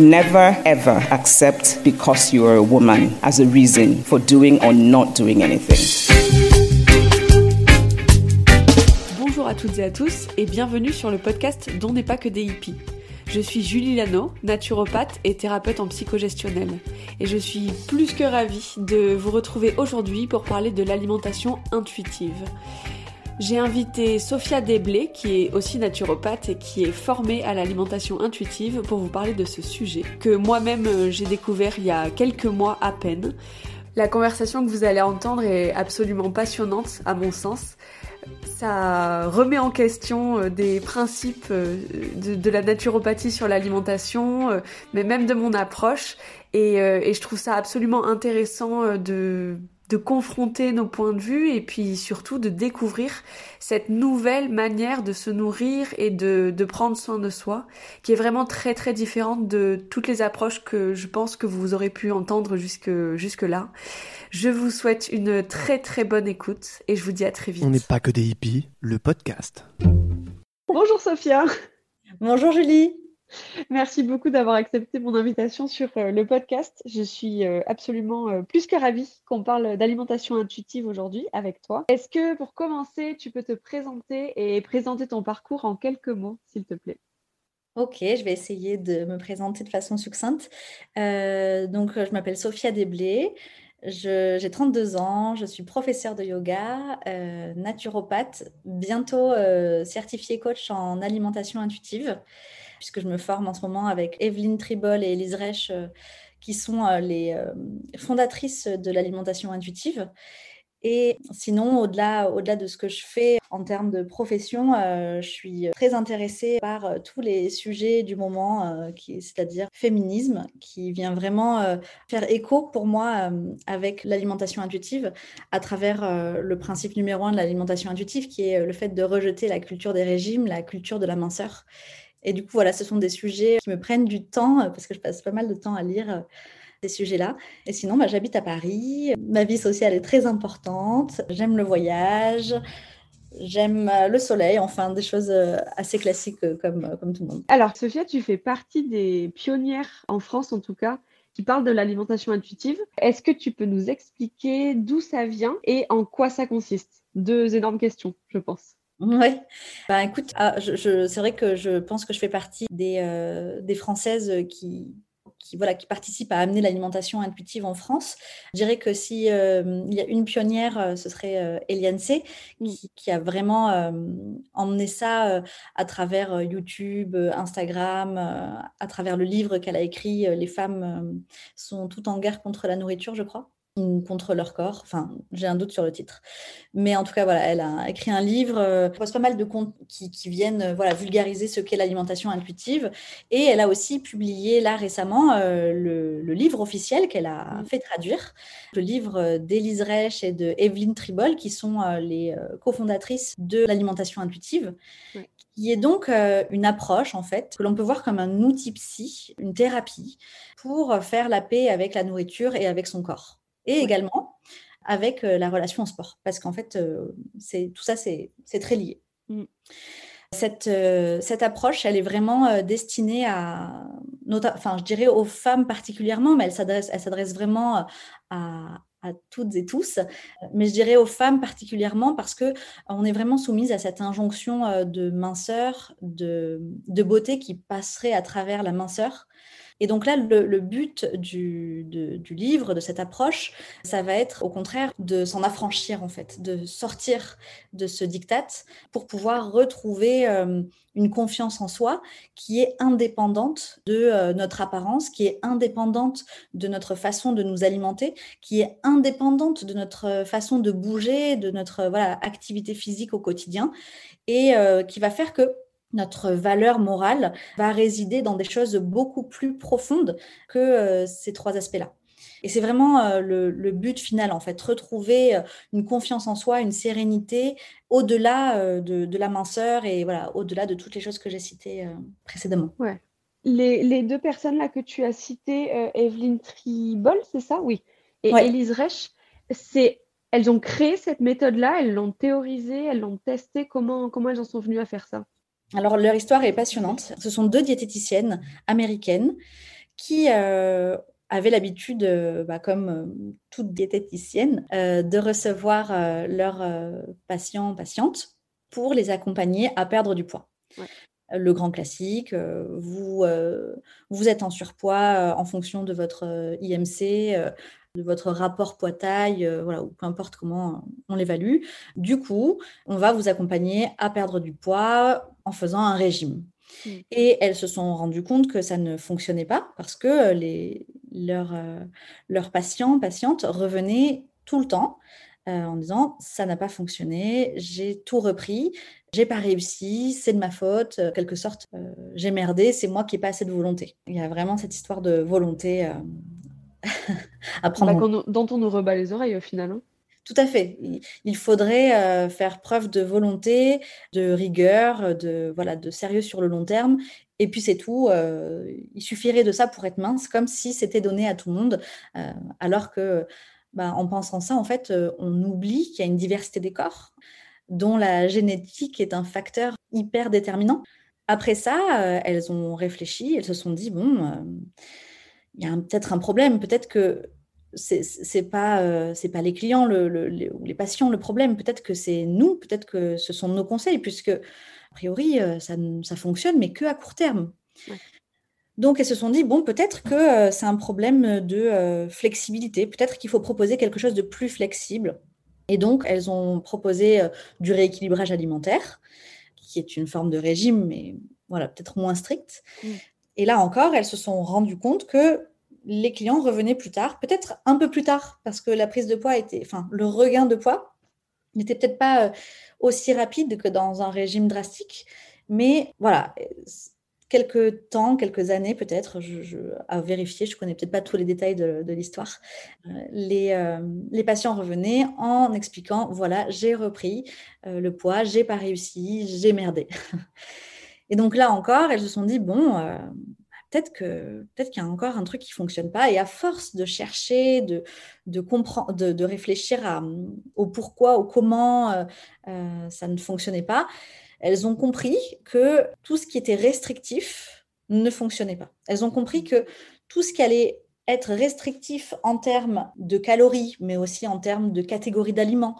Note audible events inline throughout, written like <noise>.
Never ever accept because you are a woman as a reason for doing or not doing anything. Bonjour à toutes et à tous et bienvenue sur le podcast Dont n'est pas que des hippies. Je suis Julie Lano, naturopathe et thérapeute en psychogestionnel. Et je suis plus que ravie de vous retrouver aujourd'hui pour parler de l'alimentation intuitive. J'ai invité Sophia Desblés, qui est aussi naturopathe et qui est formée à l'alimentation intuitive, pour vous parler de ce sujet que moi-même euh, j'ai découvert il y a quelques mois à peine. La conversation que vous allez entendre est absolument passionnante à mon sens. Ça remet en question euh, des principes euh, de, la naturopathie sur l'alimentation, mais même de mon approche. Et, je trouve ça absolument intéressant de, de confronter nos points de vue et puis surtout de découvrir cette nouvelle manière de se nourrir et de, de prendre soin de soi, qui est vraiment très très différente de toutes les approches que je pense que vous aurez pu entendre jusque, jusque là. Je vous souhaite une très très bonne écoute et je vous dis à très vite. On n'est pas que des hippies. Le podcast. Bonjour Sophia, Bonjour Julie. Merci beaucoup d'avoir accepté mon invitation sur euh, le podcast. Je suis euh, absolument euh, plus que ravie qu'on parle d'alimentation intuitive aujourd'hui avec toi. Est-ce que pour commencer, tu peux te présenter et présenter ton parcours en quelques mots, s'il te plaît? Ok, je vais essayer de me présenter de façon succincte. Donc, je m'appelle Sophia Desblés. J'ai 32 ans, je suis professeure de yoga, naturopathe, bientôt certifiée coach en alimentation intuitive, puisque je me forme en ce moment avec Evelyne Tribol et Elise Reich, euh, qui sont euh, les euh, fondatrices de l'alimentation intuitive. Et sinon, au-delà, au-delà de ce que je fais en termes de profession, je suis très intéressée par tous les sujets du moment, c'est-à-dire féminisme, qui vient vraiment faire écho pour moi avec l'alimentation intuitive à travers le principe numéro un de l'alimentation intuitive, qui est le fait de rejeter la culture des régimes, la culture de la minceur. Et du coup, voilà, ce sont des sujets qui me prennent du temps, euh, parce que je passe pas mal de temps à lire euh, ces sujets-là. Et sinon, bah, j'habite à Paris. Ma vie sociale est très importante. J'aime le voyage. J'aime euh, le soleil. Enfin, des choses assez classiques comme, comme tout le monde. Alors Sophia, tu fais partie des pionnières en France en tout cas qui parlent de l'alimentation intuitive. Est-ce que tu peux nous expliquer d'où ça vient et en quoi ça consiste? Deux énormes questions, je pense. Oui. Bah, écoute, ah, je, je- c'est vrai que je pense que je fais partie des, euh, des Françaises qui, qui, voilà, qui participent à amener l'alimentation intuitive en France. Je dirais que si euh, il y a une pionnière, euh, ce serait euh, Eliane C, qui, qui a vraiment euh, emmené ça à travers YouTube, Instagram, à travers le livre qu'elle a écrit. Les femmes sont toutes en guerre contre la nourriture, je crois ou contre leur corps. Enfin, j'ai un doute sur le titre. Mais en tout cas, voilà, elle a écrit un livre, euh, propose pas mal de comptes qui, qui viennent euh, voilà, vulgariser ce qu'est l'alimentation intuitive. Et elle a aussi publié là récemment euh, le, le livre officiel qu'elle a Mm. fait traduire, le livre d'Élise Reich et de Evelyne Tribol, qui sont euh, les cofondatrices de l'alimentation intuitive. Ouais. Qui est donc une approche, en fait, que l'on peut voir comme un outil psy, une thérapie, pour faire la paix avec la nourriture et avec son corps. Et Ouais. également avec euh, la relation au sport. Parce qu'en fait, euh, c'est, tout ça, c'est, très lié. Mm. Cette, euh, cette approche, elle est vraiment destinée à, enfin, je dirais aux femmes particulièrement, mais elle s'adresse, vraiment à, à toutes et tous. Mais je dirais aux femmes particulièrement parce que on est vraiment soumise à cette injonction de minceur, de, de beauté qui passerait à travers la minceur. Et donc là, le, but du livre, de cette approche, ça va être au contraire de s'en affranchir en fait, de sortir de ce diktat pour pouvoir retrouver euh, une confiance en soi qui est indépendante de euh, notre apparence, qui est indépendante de notre façon de nous alimenter, qui est indépendante de notre façon de bouger, de notre voilà, activité physique au quotidien, et euh, qui va faire que notre valeur morale va résider dans des choses beaucoup plus profondes que euh, ces trois aspects-là. Et c'est vraiment euh, le, le, but final, en fait, retrouver euh, une confiance en soi, une sérénité au-delà de, de, la minceur et voilà, au-delà de toutes les choses que j'ai citées précédemment. Ouais. Les, les, deux personnes là que tu as citées, Evelyne Tribol, c'est ça? Oui. Et ouais. Elise Reich, c'est elles ont créé cette méthode-là, elles l'ont théorisée, elles l'ont testée. Comment, comment elles en sont venues à faire ça? Alors, leur histoire est passionnante. Ce sont deux diététiciennes américaines qui euh, avaient l'habitude, euh, bah, comme euh, toute diététicienne, de recevoir leurs patients, patientes pour les accompagner à perdre du poids. Ouais. Le grand classique, vous, vous êtes en surpoids en fonction de votre IMC, de votre rapport poids-taille, voilà, ou peu importe comment on l'évalue. Du coup, on va vous accompagner à perdre du poids en faisant un régime. Mmh. Et elles se sont rendues compte que ça ne fonctionnait pas parce que les, leurs, euh, leurs patients, patientes revenaient tout le temps euh, en disant ça n'a pas fonctionné, j'ai tout repris, j'ai pas réussi, c'est de ma faute, euh, quelque sorte, euh, j'ai merdé, c'est moi qui n'ai pas assez de volonté. Il y a vraiment cette histoire de volonté euh, à prendre. Bah, on, dont on nous rebat les oreilles au final. Hein. Tout à fait. Il faudrait euh, faire preuve de volonté, de rigueur, de, voilà, de sérieux sur le long terme. Et puis c'est tout. Euh, il suffirait de ça pour être mince, comme si c'était donné à tout le monde. Euh, alors que, bah, en pensant ça, en fait, euh, on oublie qu'il y a une diversité des corps, dont la génétique est un facteur hyper déterminant. Après ça, euh, elles ont réfléchi, elles se sont dit bon, euh, il y a peut-être un problème, peut-être que c'est pas euh, c'est pas les clients le, le, les, ou les patients le problème. Peut-être que c'est nous. Peut-être que ce sont nos conseils puisque a priori euh, ça, ça fonctionne mais que à court terme. Ouais. donc elles se sont dit bon peut-être que euh, c'est un problème de euh, flexibilité. Peut-être qu'il faut proposer quelque chose de plus flexible. Et donc elles ont proposé du rééquilibrage alimentaire qui est une forme de régime mais voilà peut-être moins strict. Mmh. Et là encore elles se sont rendues compte que les clients revenaient plus tard, peut-être un peu plus tard, parce que la prise de poids était, enfin, le regain de poids n'était peut-être pas euh, aussi rapide que dans un régime drastique, mais voilà, quelques temps, quelques années peut-être, à vérifier, je connais peut-être pas tous les détails de, l'histoire. Euh, les, euh, les, patients revenaient en expliquant, voilà, j'ai repris le poids, j'ai pas réussi, j'ai merdé. <laughs> Et donc là encore, elles se sont dit, bon, euh, peut-être qu'il y a encore un truc qui fonctionne pas. Et à force de chercher, de, comprendre, de, réfléchir au pourquoi, au comment euh, euh, ça ne fonctionnait pas, elles ont compris que tout ce qui était restrictif ne fonctionnait pas. Elles ont compris que tout ce qui allait être restrictif en termes de calories, mais aussi en termes de catégories d'aliments,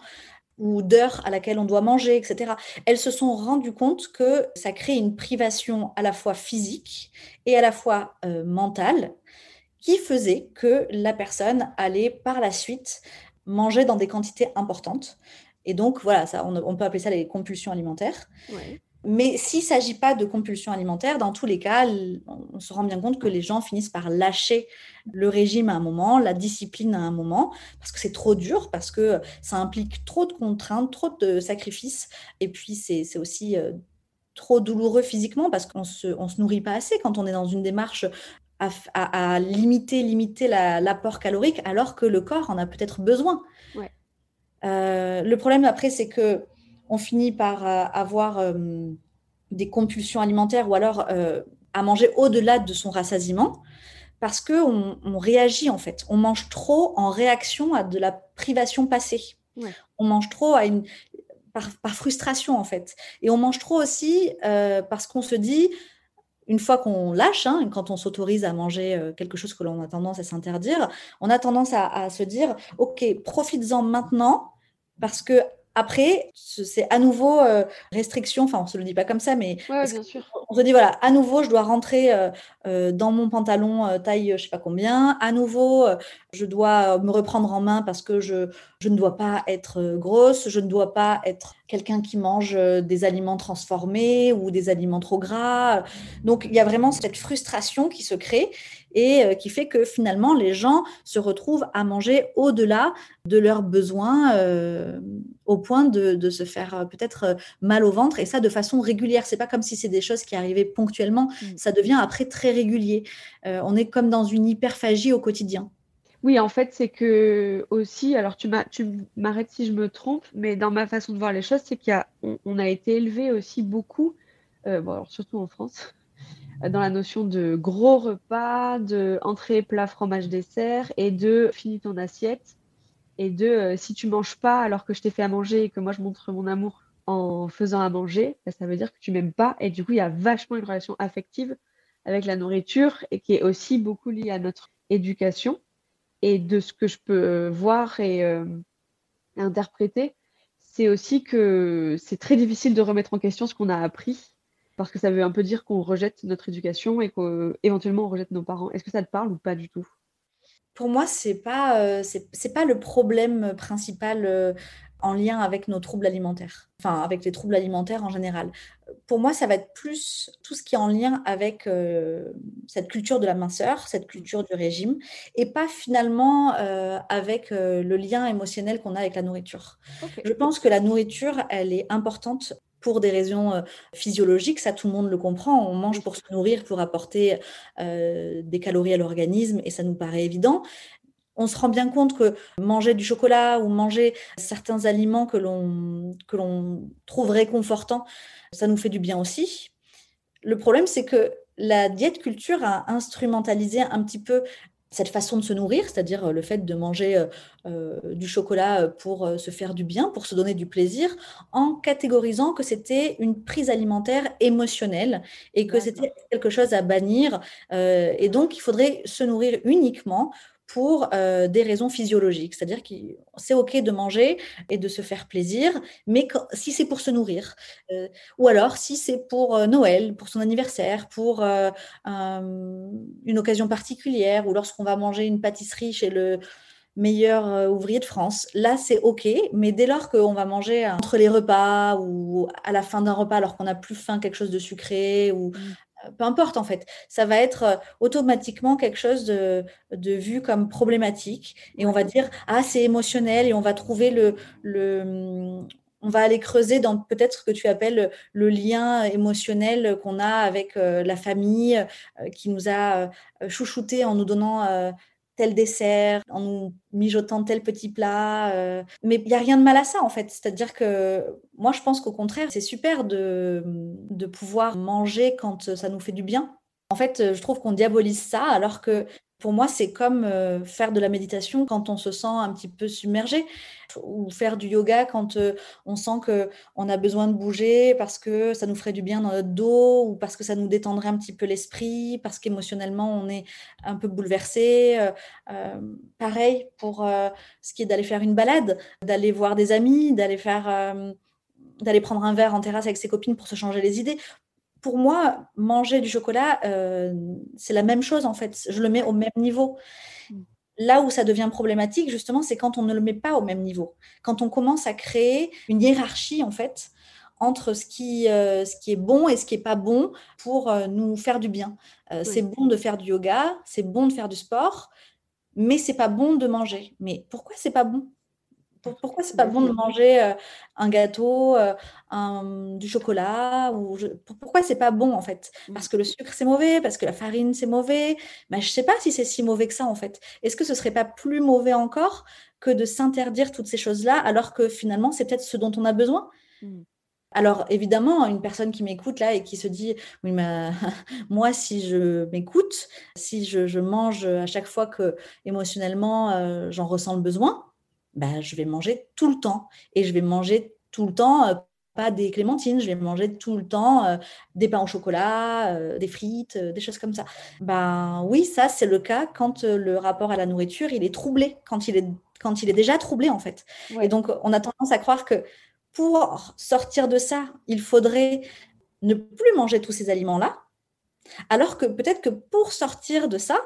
ou d'heure à laquelle on doit manger, etc. Elles se sont rendues compte que ça crée une privation à la fois physique et à la fois euh, mentale qui faisait que la personne allait par la suite manger dans des quantités importantes. Et donc, voilà, ça, on, peut appeler ça les compulsions alimentaires. Mais s'il ne s'agit pas de compulsion alimentaire, dans tous les cas, on se rend bien compte que les gens finissent par lâcher le régime à un moment, la discipline à un moment, parce que c'est trop dur, parce que ça implique trop de contraintes, trop de sacrifices, et puis c'est aussi euh, trop douloureux physiquement, parce qu'on se, on se nourrit pas assez quand on est dans une démarche à, à, à limiter, limiter l'apport la, calorique, alors que le corps en a peut-être besoin. Ouais. Euh, le problème après, c'est que on finit par euh, avoir euh, des compulsions alimentaires ou alors euh, à manger au-delà de son rassasiement parce qu'on on réagit en fait. On mange trop en réaction à de la privation passée. Ouais. On mange trop à une, par, par, frustration en fait. Et on mange trop aussi euh, parce qu'on se dit, une fois qu'on lâche, hein, quand on s'autorise à manger euh, quelque chose que l'on a tendance à s'interdire, on a tendance à, à se dire, ok, profites-en maintenant parce que après, c'est à nouveau euh, restriction, enfin on se le dit pas comme ça, mais ouais, bien sûr. on se dit voilà, à nouveau je dois rentrer euh, euh, dans mon pantalon euh, taille je sais pas combien, à nouveau je dois me reprendre en main parce que je, je ne dois pas être grosse, je ne dois pas être quelqu'un qui mange des aliments transformés ou des aliments trop gras. Donc il y a vraiment cette frustration qui se crée et euh, qui fait que finalement les gens se retrouvent à manger au-delà de leurs besoins euh, au point de, de se faire euh, peut-être mal au ventre et ça de façon régulière. C'est pas comme si c'est des choses qui arrivaient ponctuellement, mmh. ça devient après très régulier. Euh, on est comme dans une hyperphagie au quotidien. Oui, en fait, c'est que aussi, alors tu m'arrêtes si je me trompe, mais dans ma façon de voir les choses, c'est qu'il a, on, a été élevé aussi beaucoup, euh, bon, alors surtout en France, dans la notion de gros repas, de entrée, plat, fromage, dessert, et de finis ton assiette, et de euh, si tu manges pas alors que je t'ai fait à manger et que moi je montre mon amour en faisant à manger, bah, ça veut dire que tu m'aimes pas, et du coup, il y a vachement une relation affective avec la nourriture et qui est aussi beaucoup liée à notre éducation. Et de ce que je peux voir et euh, interpréter, c'est aussi que c'est très difficile de remettre en question ce qu'on a appris, parce que ça veut un peu dire qu'on rejette notre éducation et qu'éventuellement on rejette nos parents. Est-ce que ça te parle ou pas du tout? Pour moi, c'est pas euh, c'est pas le problème principal euh, en lien avec nos troubles alimentaires, enfin avec les troubles alimentaires en général. Pour moi, ça va être plus tout ce qui est en lien avec euh, cette culture de la minceur, cette culture du régime, et pas finalement euh, avec euh, le lien émotionnel qu'on a avec la nourriture. Je pense que la nourriture, elle est importante pour des raisons physiologiques, ça tout le monde le comprend, on mange pour se nourrir, pour apporter des calories à l'organisme, et ça nous paraît évident. On se rend bien compte que manger du chocolat ou manger certains aliments que l'on, que l'on trouve réconfortants, ça nous fait du bien aussi. Le problème, c'est que la diète culture a instrumentalisé un petit peu cette façon de se nourrir, c'est-à-dire le fait de manger euh, euh, du chocolat pour euh, se faire du bien, pour se donner du plaisir, en catégorisant que c'était une prise alimentaire émotionnelle et que c'était quelque chose à bannir. et donc, il faudrait se nourrir uniquement pour euh, des raisons physiologiques. C'est-à-dire que c'est OK de manger et de se faire plaisir, mais si c'est pour se nourrir, euh, ou alors si c'est pour euh, Noël, pour son anniversaire, pour une occasion particulière, ou lorsqu'on va manger une pâtisserie chez le meilleur ouvrier de France, là c'est OK, mais dès lors qu'on va manger entre les repas ou à la fin d'un repas alors qu'on n'a plus faim, quelque chose de sucré ou mmh peu importe en fait, ça va être euh, automatiquement quelque chose de, vu comme problématique et on va dire ah c'est émotionnel et on va trouver le, le on va aller creuser dans peut-être ce que tu appelles le lien émotionnel qu'on a avec euh, la famille euh, qui nous a chouchouté en nous donnant tel dessert, en nous mijotant tel petit plat. Euh. Mais il n'y a rien de mal à ça, en fait. C'est-à-dire que moi, je pense qu'au contraire, c'est super de, de pouvoir manger quand ça nous fait du bien. En fait, je trouve qu'on diabolise ça, alors que pour moi, c'est comme euh, faire de la méditation quand on se sent un petit peu submergé ou faire du yoga quand euh, on sent que on a besoin de bouger parce que ça nous ferait du bien dans notre dos ou parce que ça nous détendrait un petit peu l'esprit, parce qu'émotionnellement on est un peu bouleversé. Euh, pareil pour ce qui est d'aller faire une balade, d'aller voir des amis, d'aller d'aller prendre un verre en terrasse avec ses copines pour se changer les idées pour moi, manger du chocolat, euh, c'est la même chose en fait. Je le mets au même niveau. Mm. Là où ça devient problématique, justement, c'est quand on ne le met pas au même niveau. Quand on commence à créer une hiérarchie, en fait, entre ce qui, euh, ce qui est bon et ce qui n'est pas bon pour euh, nous faire du bien. C'est bon de faire du yoga, c'est bon de faire du sport, mais c'est pas bon de manger. Mais pourquoi c'est pas bon? Pourquoi c'est pas bon de manger euh, un gâteau, euh, du chocolat ou je... Pourquoi c'est pas bon en fait? Mmh. Parce que le sucre c'est mauvais, parce que la farine c'est mauvais. Mais je sais pas si c'est si mauvais que ça en fait. Est-ce que ce serait pas plus mauvais encore que de s'interdire toutes ces choses-là alors que finalement c'est peut-être ce dont on a besoin? Mmh. Alors évidemment, une personne qui m'écoute là et qui se dit, oui, mais <laughs> moi, si je m'écoute, si je, mange à chaque fois que émotionnellement euh, j'en ressens le besoin, bah, je vais manger tout le temps. Et je vais manger tout le temps, euh, pas des clémentines, je vais manger tout le temps euh, des pains au chocolat, euh, des frites, des choses comme ça. Ben oui, ça c'est le cas quand le rapport à la nourriture, il est troublé, quand il est, quand il est déjà troublé en fait. Et donc on a tendance à croire que pour sortir de ça, il faudrait ne plus manger tous ces aliments-là, alors que peut-être que pour sortir de ça,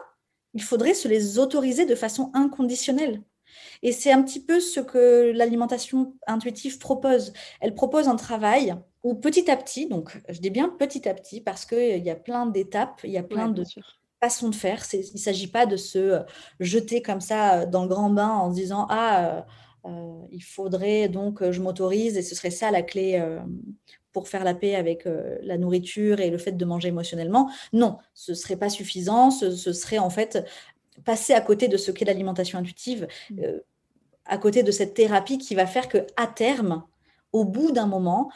il faudrait se les autoriser de façon inconditionnelle. Et c'est un petit peu ce que l'alimentation intuitive propose. Elle propose un travail où petit à petit, donc je dis bien petit à petit parce qu'il y a plein d'étapes, il y a plein de façons de faire. Il ne s'agit pas de se jeter comme ça dans le grand bain en se disant Ah, euh, il faudrait donc je m'autorise et ce serait ça la clé euh, pour faire la paix avec euh, la nourriture et le fait de manger émotionnellement. Non, ce ne serait pas suffisant. Ce, ce, serait en fait passer à côté de ce qu'est l'alimentation intuitive, Mmh. euh, à côté de cette thérapie qui va faire que à terme, au bout d'un moment,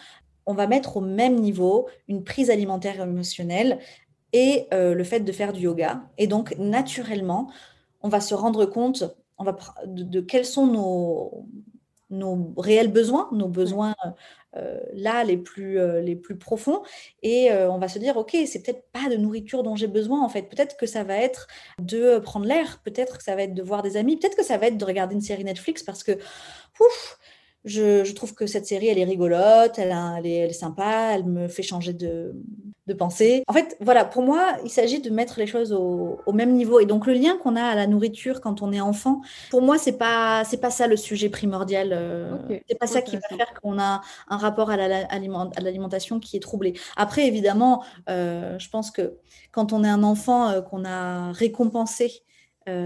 on va mettre au même niveau une prise alimentaire émotionnelle et euh, le fait de faire du yoga. Et donc, naturellement, on va se rendre compte on va, de, de quels sont nos, nos réels besoins, nos besoins euh, là les plus, euh, les plus profonds. Et euh, on va se dire, OK, c'est peut-être pas de nourriture dont j'ai besoin, en fait. Peut-être que ça va être de prendre l'air, peut-être que ça va être de voir des amis, peut-être que ça va être de regarder une série Netflix parce que, ouf, je, je, trouve que cette série, elle est rigolote, elle, a, elle, est, elle, est, sympa, elle me fait changer de, de, pensée. En fait, voilà, pour moi, il s'agit de mettre les choses au, au, même niveau. Et donc, le lien qu'on a à la nourriture quand on est enfant, pour moi, c'est pas, c'est pas ça le sujet primordial. Euh, okay. C'est pas ça qui va faire qu'on a un rapport à l'alimentation la, qui est troublé. Après, évidemment, euh, je pense que quand on est un enfant euh, qu'on a récompensé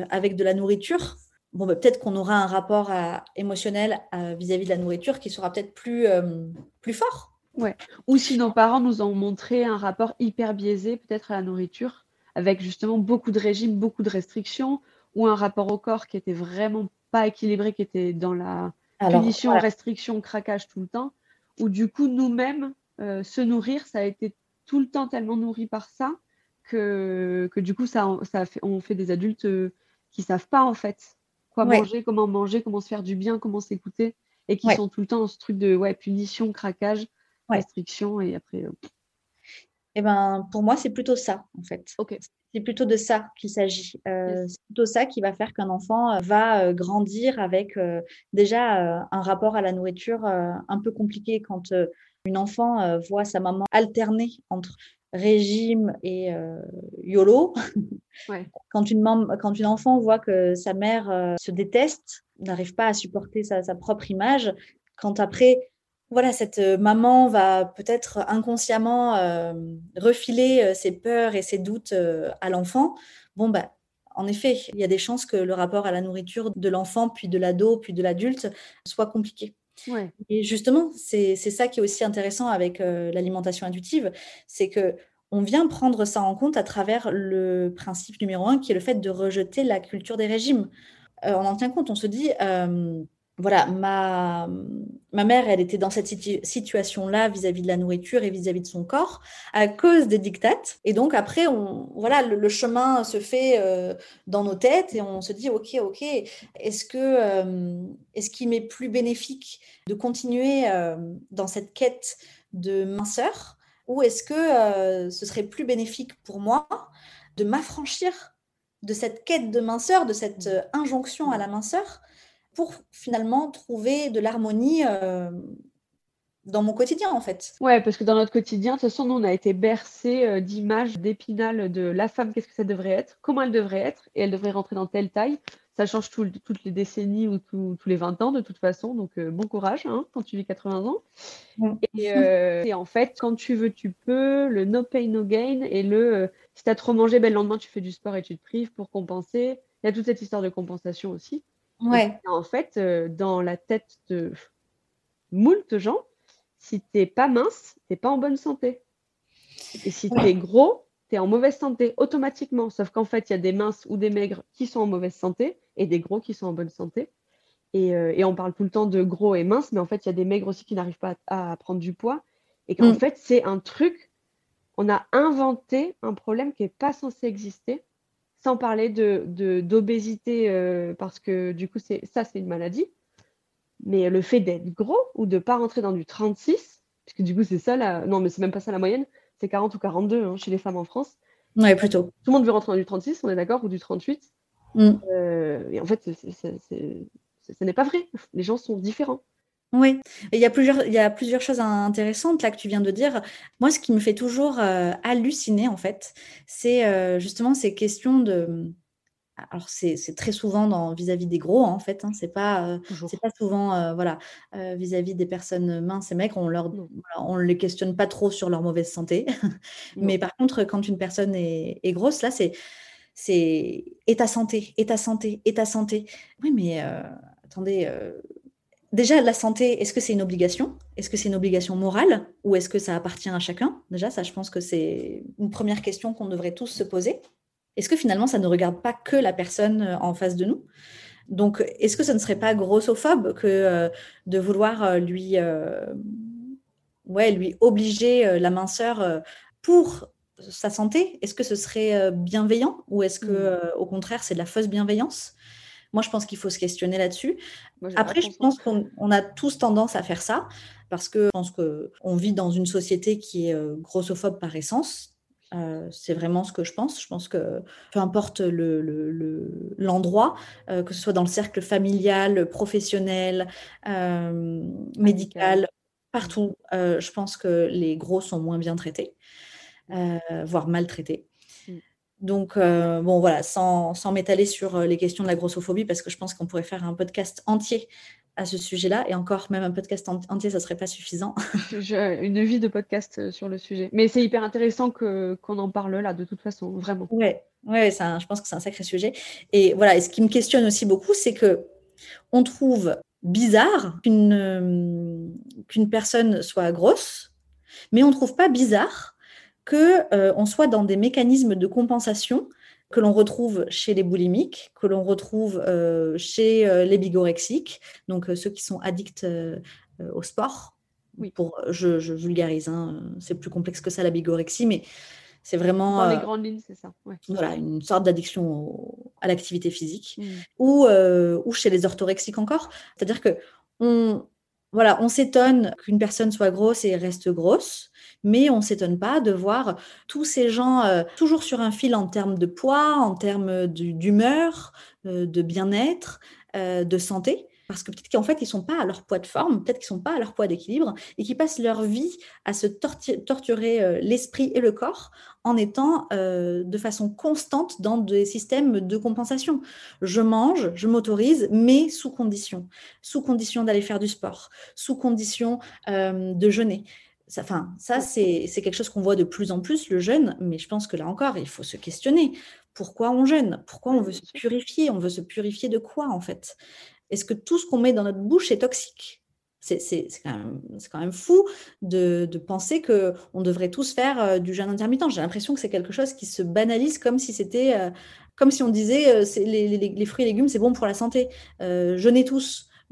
avec de la nourriture, bon, bah, peut-être qu'on aura un rapport à, émotionnel vis-à-vis -vis de la nourriture qui sera peut-être plus, euh, plus fort. Ouais. Ou si nos parents nous ont montré un rapport hyper biaisé peut-être à la nourriture, avec justement beaucoup de régimes, beaucoup de restrictions, ou un rapport au corps qui était vraiment pas équilibré, qui était dans la Alors, punition, voilà. restriction, craquage tout le temps, où du coup nous-mêmes, euh, se nourrir, ça a été tout le temps tellement nourri par ça que, que du coup ça, ça fait, on fait des adultes euh, qui savent pas en fait quoi ouais. manger, comment manger, comment se faire du bien, comment s'écouter, et qui ouais. sont tout le temps dans ce truc de ouais, punition, craquage, ouais. restriction, et après. Euh... Eh ben, pour moi, c'est plutôt ça, en fait. Okay. C'est plutôt de ça qu'il s'agit. Euh, yes. C'est plutôt ça qui va faire qu'un enfant va euh, grandir avec déjà un rapport à la nourriture un peu compliqué quand une enfant voit sa maman alterner entre régime et euh, YOLO. Ouais. <laughs> Quand, une quand une enfant voit que sa mère euh, se déteste, n'arrive pas à supporter sa, sa, propre image, quand après, voilà, cette maman va peut-être inconsciemment euh, refiler ses peurs et ses doutes à l'enfant, bon, bah, en effet, il y a des chances que le rapport à la nourriture de l'enfant, puis de l'ado, puis de l'adulte soit compliqué. Ouais. Et justement, c'est ça qui est aussi intéressant avec euh, l'alimentation intuitive, c'est que on vient prendre ça en compte à travers le principe numéro un, qui est le fait de rejeter la culture des régimes. Euh, on en tient compte, on se dit, euh, voilà, ma, ma mère, elle était dans cette situ situation-là vis-à-vis de la nourriture et vis-à-vis -vis de son corps à cause des dictates. Et donc après, on, voilà, le, chemin se fait euh, dans nos têtes et on se dit, ok, ok, est-ce est-ce qu'il m'est plus bénéfique de continuer dans cette quête de minceur ou est-ce que euh, ce serait plus bénéfique pour moi de m'affranchir de cette quête de minceur, de cette euh, injonction à la minceur pour finalement trouver de l'harmonie euh, dans mon quotidien en fait? Ouais, parce que dans notre quotidien, de toute façon, nous, on a été bercés d'images, d'épinal de la femme, qu'est-ce que ça devrait être, comment elle devrait être, et elle devrait rentrer dans telle taille. Ça change tout, toutes les décennies ou tout, tous les 20 ans de toute façon, donc euh, bon courage hein, quand tu vis 80 ans. Et, euh, et, en fait, quand tu veux, tu peux, le no pain, no gain, et le euh, si tu as trop mangé, ben, le lendemain, tu fais du sport et tu te prives pour compenser. Il y a toute cette histoire de compensation aussi. Ouais. En fait, dans la tête de moult gens, si t'es pas mince, t'es pas en bonne santé. Et si t'es es en mauvaise santé automatiquement. Sauf qu'en fait, il y a des minces ou des maigres qui sont en mauvaise santé et des gros qui sont en bonne santé. Et, euh, et on parle tout le temps de gros et minces, mais en fait, il y a des maigres aussi qui n'arrivent pas à, à, prendre du poids. Et qu'en mm. fait, c'est un truc, on a inventé un problème qui n'est pas censé exister, sans parler d'obésité, de, de, euh, parce que du coup, ça, c'est une maladie. Mais le fait d'être gros ou de ne pas rentrer dans du 36, puisque du coup, c'est ça la. Non, mais c'est même pas ça la moyenne, c'est 40 ou 42 hein, chez les femmes en France. Oui, plutôt. Tout le monde veut rentrer dans du 36, on est d'accord, ou du 38. Mm. Euh, et en fait, ce n'est pas vrai. Les gens sont différents. Oui, et il y, a plusieurs, il y a plusieurs choses intéressantes là que tu viens de dire. Moi, ce qui me fait toujours euh, halluciner, en fait, c'est euh, justement ces questions de alors c'est très souvent vis-à-vis -vis des gros hein, en fait, hein, c'est pas euh, c'est pas souvent euh, voilà vis-à-vis -vis des personnes minces et maigres, on leur on les questionne pas trop sur leur mauvaise santé. <laughs> Mais par contre, quand une personne est, est grosse, là c'est c'est et ta santé, et ta santé, et ta santé. Oui, mais euh, attendez. Déjà, la santé, est-ce que c'est une obligation? Est-ce que c'est une obligation morale? Ou est-ce que ça appartient à chacun? Déjà, ça, je pense que c'est une première question qu'on devrait tous se poser. Est-ce que finalement ça ne regarde pas que la personne euh, en face de nous? Donc, est-ce que ce ne serait pas grossophobe que euh, de vouloir euh, lui, ouais, lui obliger la minceur pour sa santé? Est-ce que ce serait bienveillant? Ou est-ce que, Mmh. au contraire, c'est de la fausse bienveillance? Moi, je pense qu'il faut se questionner là-dessus. Après, je pense qu'on on a tous tendance à faire ça parce que je pense qu'on vit dans une société qui est grossophobe par essence. Euh, c'est vraiment ce que je pense. Je pense que peu importe le- le- le- l'endroit, euh, que ce soit dans le cercle familial, professionnel, euh, médical, partout, euh, je pense que les gros sont moins bien traités, euh, voire maltraités. Mm. Donc, euh, bon, voilà, sans, sans m'étaler sur les questions de la grossophobie, parce que je pense qu'on pourrait faire un podcast entier à ce sujet-là, et encore, même un podcast en- entier, ça serait pas suffisant. <laughs> Une vie de podcast euh, sur le sujet. Mais c'est hyper intéressant qu'on en parle là, de toute façon, vraiment. Ouais, ouais, je pense que c'est un sacré sujet. Et voilà, et ce qui me questionne aussi beaucoup, c'est que on trouve bizarre qu'une euh, personne soit grosse, mais on trouve pas bizarre que euh, on soit dans des mécanismes de compensation que l'on retrouve chez les boulimiques, que l'on retrouve euh, chez euh, les bigorexiques, donc euh, ceux qui sont addicts au sport. Oui. Pour, je, je vulgarise, hein, c'est plus complexe que ça la bigorexie, mais c'est vraiment Dans les grandes lignes, c'est ça. Ouais. voilà, une sorte d'addiction à l'activité physique Mm. ou, euh, ou chez les orthorexiques encore. C'est-à-dire que on, voilà, on s'étonne qu'une personne soit grosse et reste grosse, mais on s'étonne pas de voir tous ces gens euh, toujours sur un fil en termes de poids, en termes du- d'humeur, euh, de bien-être, euh, de santé. Parce que peut-être qu'en fait, ils ne sont pas à leur poids de forme, peut-être qu'ils ne sont pas à leur poids d'équilibre et qui passent leur vie à se torturer euh, l'esprit et le corps en étant euh, de façon constante dans des systèmes de compensation. Je mange, je m'autorise, mais sous condition. Sous condition d'aller faire du sport, sous condition euh, de jeûner. Ça, enfin, ça c'est quelque chose qu'on voit de plus en plus, le jeûne, mais je pense que là encore, il faut se questionner. Pourquoi on jeûne? Pourquoi on veut se purifier? On veut se purifier de quoi, en fait? Est-ce que tout ce qu'on met dans notre bouche est toxique? C'est quand, même- c'est quand même fou de, de penser qu'on devrait tous faire euh, du jeûne intermittent. J'ai l'impression que c'est quelque chose qui se banalise comme si c'était, euh, comme si on disait euh, les, les- les fruits et légumes, c'est bon pour la santé. Jeûnez tous. <laughs>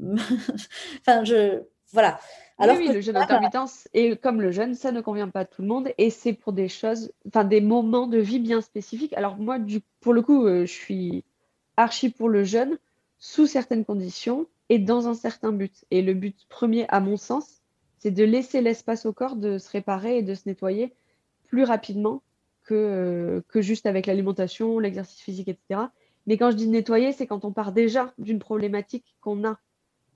enfin, je. Voilà. Alors oui, le jeûne ça, intermittent, et comme le jeûne, ça ne convient pas à tout le monde, et c'est pour des choses, enfin des moments de vie bien spécifiques. Alors moi, du, pour le coup, euh, je suis archi pour le jeûne, sous certaines conditions et dans un certain but. Et le but premier, à mon sens, c'est de laisser l'espace au corps de se réparer et de se nettoyer plus rapidement que, euh, que juste avec l'alimentation, l'exercice physique, etc. Mais quand je dis nettoyer, c'est quand on part déjà d'une problématique qu'on a.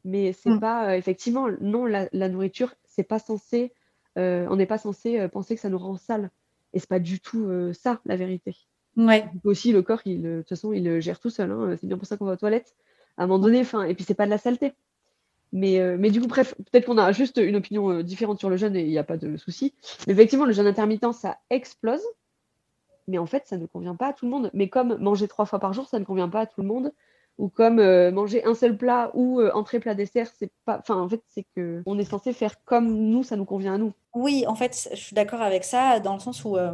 Mais c'est Mm. pas, euh, effectivement, non, la, la nourriture, c'est pas censé, euh, on n'est pas censé euh, penser que ça nous rend sale. Et c'est pas du tout ça, la vérité. ouais, aussi, le corps, il, de toute façon, il le gère tout seul. hein. C'est bien pour ça qu'on va aux toilettes à un moment donné. Enfin, et puis, c'est pas de la saleté. Mais, euh, mais du coup, bref, peut-être qu'on a juste une opinion euh, différente sur le jeûne et il n'y a pas de souci. Mais effectivement, le jeûne intermittent, ça explose. Mais en fait, ça ne convient pas à tout le monde. Mais comme manger trois fois par jour, ça ne convient pas à tout le monde. Ou comme euh, manger un seul plat ou euh, entrée, plat, dessert, c'est pas. Enfin, en fait, c'est que on est censé faire comme nous, ça nous convient à nous. Oui, en fait, je suis d'accord avec ça, dans le sens où, euh,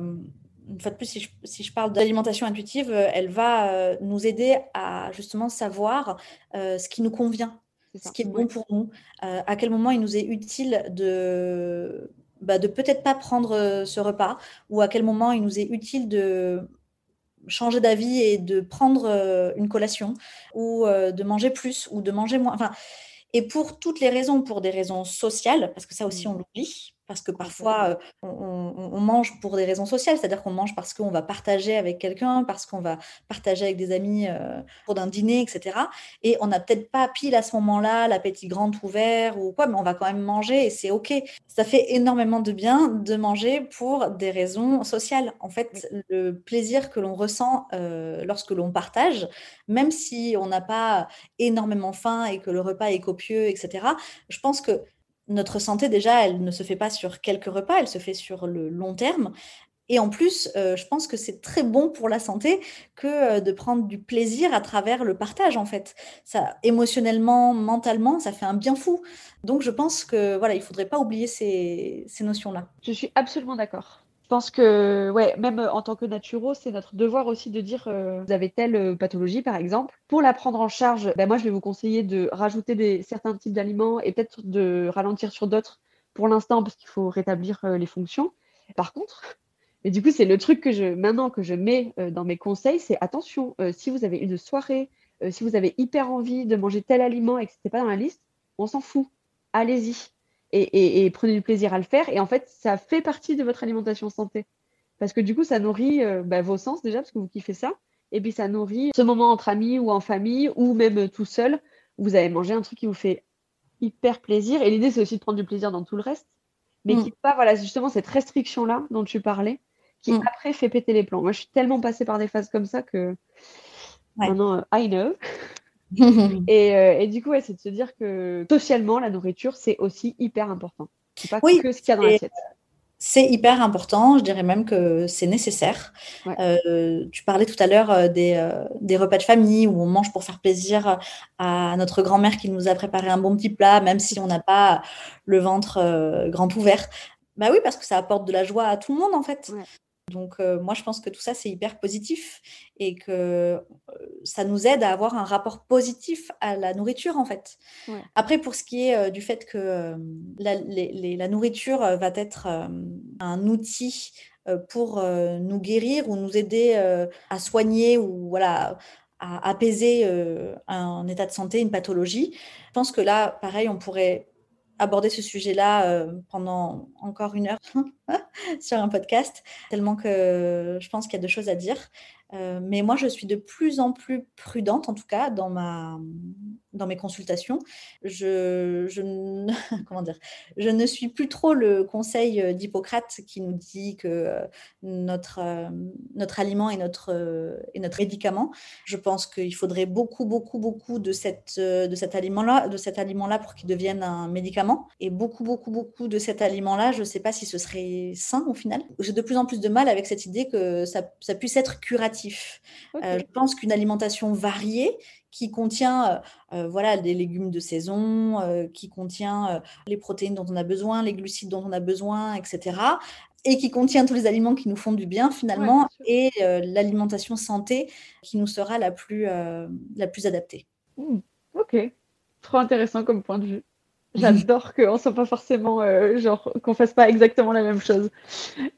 une fois de plus, si je, si je parle d'alimentation intuitive, euh, elle va nous aider à justement savoir ce qui nous convient, ce qui est bon pour nous, à quel moment il nous est utile de, bah, de peut-être pas prendre ce repas, ou à quel moment il nous est utile de changer d'avis et de prendre euh, une collation, ou euh, de manger plus, ou de manger moins. Enfin, et pour toutes les raisons, pour des raisons sociales, parce que ça aussi Mm. on l'oublie, parce que parfois euh, on, on- on mange pour des raisons sociales, c'est-à-dire qu'on mange parce qu'on va partager avec quelqu'un, parce qu'on va partager avec des amis euh, pour d'un dîner, etc. Et on n'a peut-être pas pile à ce moment-là l'appétit grand ouvert ou quoi, mais on va quand même manger et c'est OK. Ça fait énormément de bien de manger pour des raisons sociales. En fait, le plaisir que l'on ressent euh, lorsque l'on partage, même si on n'a pas énormément faim et que le repas est copieux, etc., je pense que notre santé, déjà, elle ne se fait pas sur quelques repas, elle se fait sur le long terme. Et en plus, euh, je pense que c'est très bon pour la santé que euh, de prendre du plaisir à travers le partage, en fait. Ça, émotionnellement, mentalement, ça fait un bien fou. Donc, je pense que voilà, il faudrait pas oublier ces, ces notions-là. Je suis absolument d'accord. Je pense que, ouais, même en tant que naturo, c'est notre devoir aussi de dire, euh, vous avez telle euh, pathologie, par exemple. Pour la prendre en charge, ben, moi, je vais vous conseiller de rajouter des, certains types d'aliments et peut-être de ralentir sur d'autres pour l'instant, parce qu'il faut rétablir euh, les fonctions. Par contre, <laughs> et du coup, c'est le truc que je, maintenant que je mets dans mes conseils, c'est attention, si vous avez une soirée, si vous avez hyper envie de manger tel aliment et que ce n'était pas dans la liste, on s'en fout. Allez-y et, prenez du plaisir à le faire. Et en fait, ça fait partie de votre alimentation santé. Parce que du coup, ça nourrit euh, bah, vos sens déjà, parce que vous kiffez ça. Et puis, ça nourrit ce moment entre amis ou en famille, ou même tout seul, où vous avez mangé un truc qui vous fait hyper plaisir. Et l'idée, c'est aussi de prendre du plaisir dans tout le reste. Mais mm. qui pas, voilà, justement, cette restriction-là dont tu parlais, qui mm. après fait péter les plans. Moi, je suis tellement passée par des phases comme ça que maintenant, euh, I know. <laughs> Euh, et, du coup, c'est de se dire que socialement, la nourriture, c'est aussi hyper important. C'est pas oui, que ce qu'il y a dans l'assiette. C'est hyper important, je dirais même que c'est nécessaire. Euh, tu parlais tout à l'heure euh, des, des, repas de famille où on mange pour faire plaisir à notre grand-mère qui nous a préparé un bon petit plat, même si on n'a pas le ventre grand ouvert. Bah oui, parce que ça apporte de la joie à tout le monde en fait. Donc, euh, moi, je pense que tout ça, c'est hyper positif et que euh, ça nous aide à avoir un rapport positif à la nourriture, en fait. Après, pour ce qui est euh, du fait que la, nourriture va être un outil pour nous guérir ou nous aider à soigner ou voilà, à apaiser un état de santé, une pathologie, je pense que là, pareil, on pourrait aborder ce sujet-là euh, pendant encore une heure <laughs> sur un podcast, tellement que je pense qu'il y a deux choses à dire. Euh, mais moi, je suis de plus en plus prudente, en tout cas, dans, ma, dans mes consultations. Je, je, <laughs> comment dire, je ne suis plus trop le conseil d'Hippocrate qui nous dit que euh, notre, euh, notre aliment est notre, est notre médicament. Je pense qu'il faudrait beaucoup, beaucoup, beaucoup de, cette, de cet aliment-là aliment-là pour qu'il devienne un médicament. Et beaucoup, beaucoup, beaucoup de cet aliment-là, je ne sais pas si ce serait sain au final. J'ai de plus en plus de mal avec cette idée que ça puisse être curatif euh, je pense qu'une alimentation variée qui contient euh, euh, voilà, des légumes de saison, qui contient les protéines dont on a besoin, les glucides dont on a besoin, etc. Et qui contient tous les aliments qui nous font du bien finalement, et l'alimentation santé qui nous sera la plus, la plus adaptée. Mmh. Ok, trop intéressant comme point de vue. J'adore qu'on ne soit pas forcément, euh, genre, qu'on fasse pas exactement la même chose.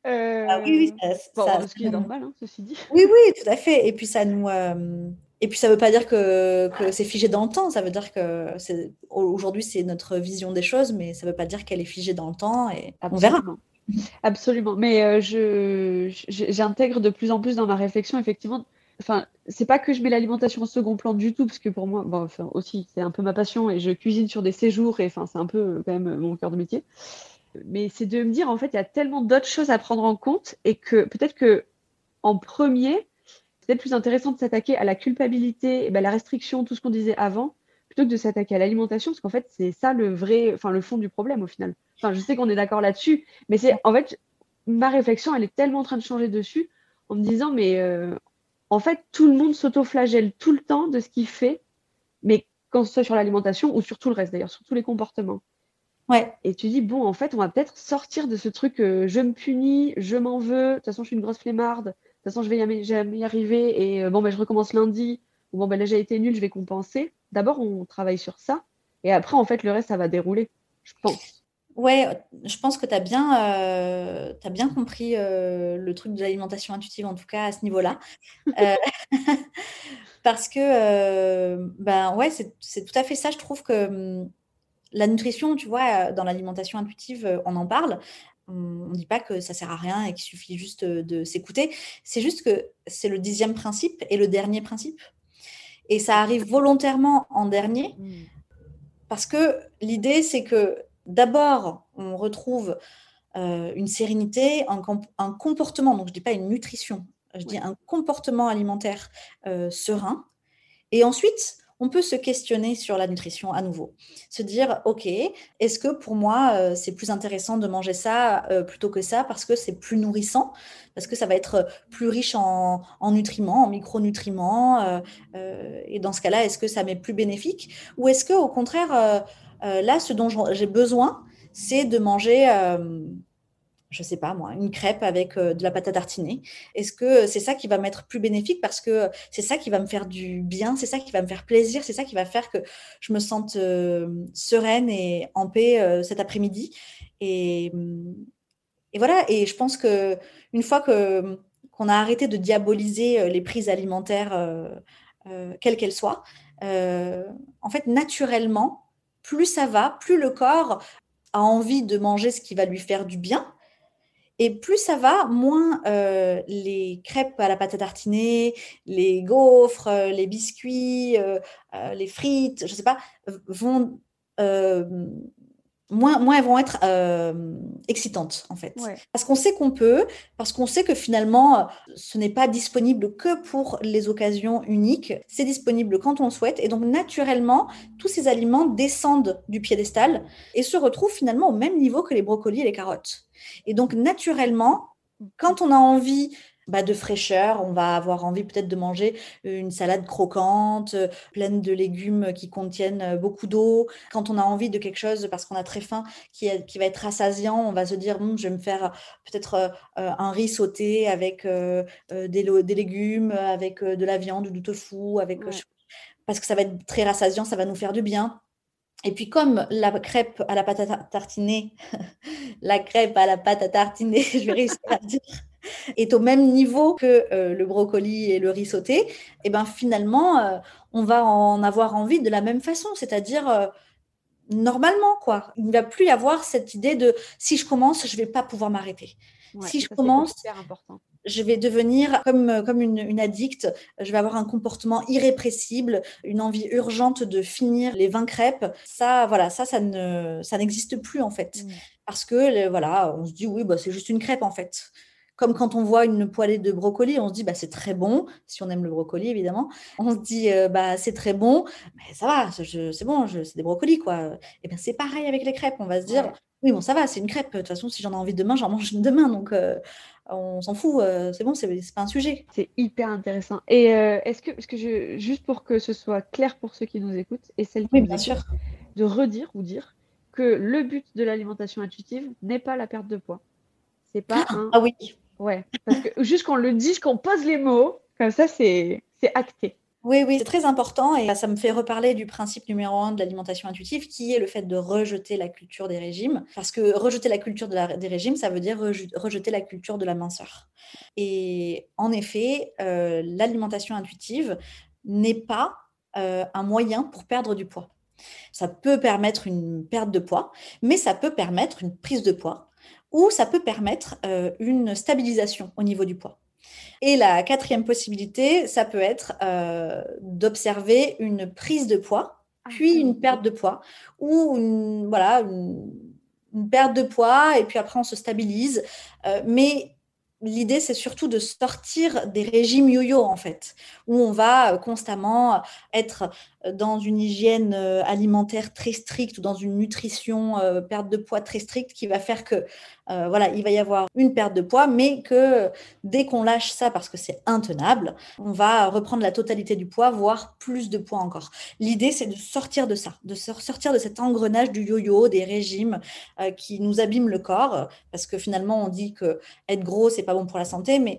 Euh, ah oui, oui, ça, ce qui est normal, hein, ceci dit. Oui, oui, tout à fait. Et puis ça nous, euh, et puis ça veut pas dire que, que c'est figé dans le temps. Ça veut dire que c'est aujourd'hui c'est notre vision des choses, mais ça veut pas dire qu'elle est figée dans le temps. Et on verra. Absolument. Mais je, j'intègre de plus en plus dans ma réflexion, effectivement, enfin, c'est pas que je mets l'alimentation au second plan du tout, parce que pour moi, bon, enfin, aussi, c'est un peu ma passion et je cuisine sur des séjours et enfin, c'est un peu quand même mon cœur de métier. Mais c'est de me dire, en fait, il y a tellement d'autres choses à prendre en compte et que peut-être que en premier, c'est peut-être plus intéressant de s'attaquer à la culpabilité, et ben, la restriction, tout ce qu'on disait avant, plutôt que de s'attaquer à l'alimentation, parce qu'en fait, c'est ça le vrai, enfin, le fond du problème au final. Enfin, je sais qu'on est d'accord là-dessus, mais c'est en fait, ma réflexion, elle est tellement en train de changer dessus en me disant, mais euh, en fait, tout le monde s'auto-flagelle tout le temps de ce qu'il fait, mais quand ce soit sur l'alimentation ou sur tout le reste d'ailleurs, sur tous les comportements. Ouais. Et tu dis, bon, en fait, on va peut-être sortir de ce truc, euh, je me punis, je m'en veux, de toute façon, je suis une grosse flemmarde, de toute façon, je vais jamais y arriver, et euh, bon, ben, je recommence lundi, ou bon, ben, là, j'ai été nul, je vais compenser. D'abord, on travaille sur ça, et après, en fait, le reste, ça va dérouler, je pense. Ouais, je pense que tu as bien, euh, bien compris euh, le truc de l'alimentation intuitive, en tout cas à ce niveau-là. <laughs> Euh, <laughs> parce que, ben ouais, c'est tout à fait ça. Je trouve que hum, la nutrition, tu vois, dans l'alimentation intuitive, on en parle. On ne dit pas que ça sert à rien et qu'il suffit juste de s'écouter. C'est juste que c'est le dixième principe et le dernier principe. Et ça arrive volontairement en dernier. Mmh. Parce que l'idée, c'est que d'abord, on retrouve euh, une sérénité, un, comportement, donc je ne dis pas une nutrition, je dis un comportement alimentaire euh, serein. Et ensuite, on peut se questionner sur la nutrition à nouveau. Se dire, OK, est-ce que pour moi, euh, c'est plus intéressant de manger ça plutôt que ça parce que c'est plus nourrissant, parce que ça va être plus riche en, en nutriments, en micronutriments. et dans ce cas-là, est-ce que ça m'est plus bénéfique? Ou est-ce que au contraire, là, ce dont j'ai besoin, c'est de manger, euh, je sais pas moi, une crêpe avec de la pâte à tartiner Est-ce que c'est ça qui va m'être plus bénéfique parce que c'est ça qui va me faire du bien, c'est ça qui va me faire plaisir, c'est ça qui va faire que je me sente sereine et en paix cet après-midi. Et, voilà, et je pense que une fois qu'on a arrêté de diaboliser les prises alimentaires, quelles qu'elles soient, en fait, naturellement, plus ça va, plus le corps a envie de manger ce qui va lui faire du bien. Et plus ça va, moins euh, les crêpes à la pâte à tartiner, les gaufres, euh, les biscuits, euh, les frites, je ne sais pas, vont moins, moins elles vont être euh, excitantes en fait. Parce qu'on sait qu'on peut, parce qu'on sait que finalement ce n'est pas disponible que pour les occasions uniques, c'est disponible quand on le souhaite et donc naturellement tous ces aliments descendent du piédestal et se retrouvent finalement au même niveau que les brocolis et les carottes. Et donc naturellement, quand on a envie bah, de fraîcheur. On va avoir envie peut-être de manger une salade croquante, euh, pleine de légumes qui contiennent euh, beaucoup d'eau. Quand on a envie de quelque chose parce qu'on a très faim qui, qui, va être rassasiant, on va se dire hm, je vais me faire peut-être euh, un riz sauté avec des, des, légumes, avec de la viande ou du tofu, avec parce que ça va être très rassasiant, ça va nous faire du bien. Et puis comme la crêpe à la pâte à tartiner, <laughs> la crêpe à la pâte à tartiner, <laughs> je vais réussir à dire, <laughs> est au même niveau que euh, le brocoli et le riz sauté, et eh ben finalement, euh, on va en avoir envie de la même façon, c'est-à-dire euh, normalement quoi. Il ne va plus y avoir cette idée de si je commence, je vais pas pouvoir m'arrêter. si je commence, je vais devenir comme, comme une, une, addicte, je vais avoir un comportement irrépressible, une envie urgente de finir les 20 crêpes. Ça, voilà, ça, ça ne, ça n'existe plus en fait. Parce que, voilà, on se dit, oui, bah, c'est juste une crêpe en fait. Comme quand on voit une poêlée de brocoli, on se dit bah, c'est très bon, si on aime le brocoli évidemment. On se dit euh, bah, c'est très bon, mais ça va, c'est bon, c'est des brocolis quoi. Et eh bien c'est pareil avec les crêpes, on va se dire oui bon ça va, c'est une crêpe. De toute façon si j'en ai envie demain, j'en mange une <laughs> demain, donc euh, on s'en fout, euh, c'est bon, c'est pas un sujet. C'est hyper intéressant. Et est-ce que, que je, juste pour que ce soit clair pour ceux qui nous écoutent et celles qui oui, bien sûr. de redire ou dire que le but de l'alimentation intuitive n'est pas la perte de poids. C'est pas un... Ah oui. Ouais, juste qu'on le dit, qu'on pose les mots, comme ça, c'est acté. Oui, oui, c'est très important et ça me fait reparler du principe numéro un de l'alimentation intuitive qui est le fait de rejeter la culture des régimes. Parce que rejeter la culture des régimes, ça veut dire rejeter la culture de la minceur. Et en effet, euh, l'alimentation intuitive n'est pas euh, un moyen pour perdre du poids. Ça peut permettre une perte de poids, mais ça peut permettre une prise de poids ou ça peut permettre euh, une stabilisation au niveau du poids. Et la quatrième possibilité, ça peut être euh, d'observer une prise de poids, ah, puis une perte de poids, ou une, voilà, une, perte de poids, et puis après on se stabilise. Euh, mais l'idée, c'est surtout de sortir des régimes yo-yo, en fait, où on va constamment être dans une hygiène alimentaire très stricte ou dans une nutrition, perte de poids très stricte qui va faire que euh, voilà, il va y avoir une perte de poids, mais que dès qu'on lâche ça parce que c'est intenable, on va reprendre la totalité du poids, voire plus de poids encore. L'idée, c'est de sortir de ça, de sortir de cet engrenage du yo-yo, des régimes euh, qui nous abîment le corps, parce que finalement, on dit que être gros, c'est pas bon pour la santé, mais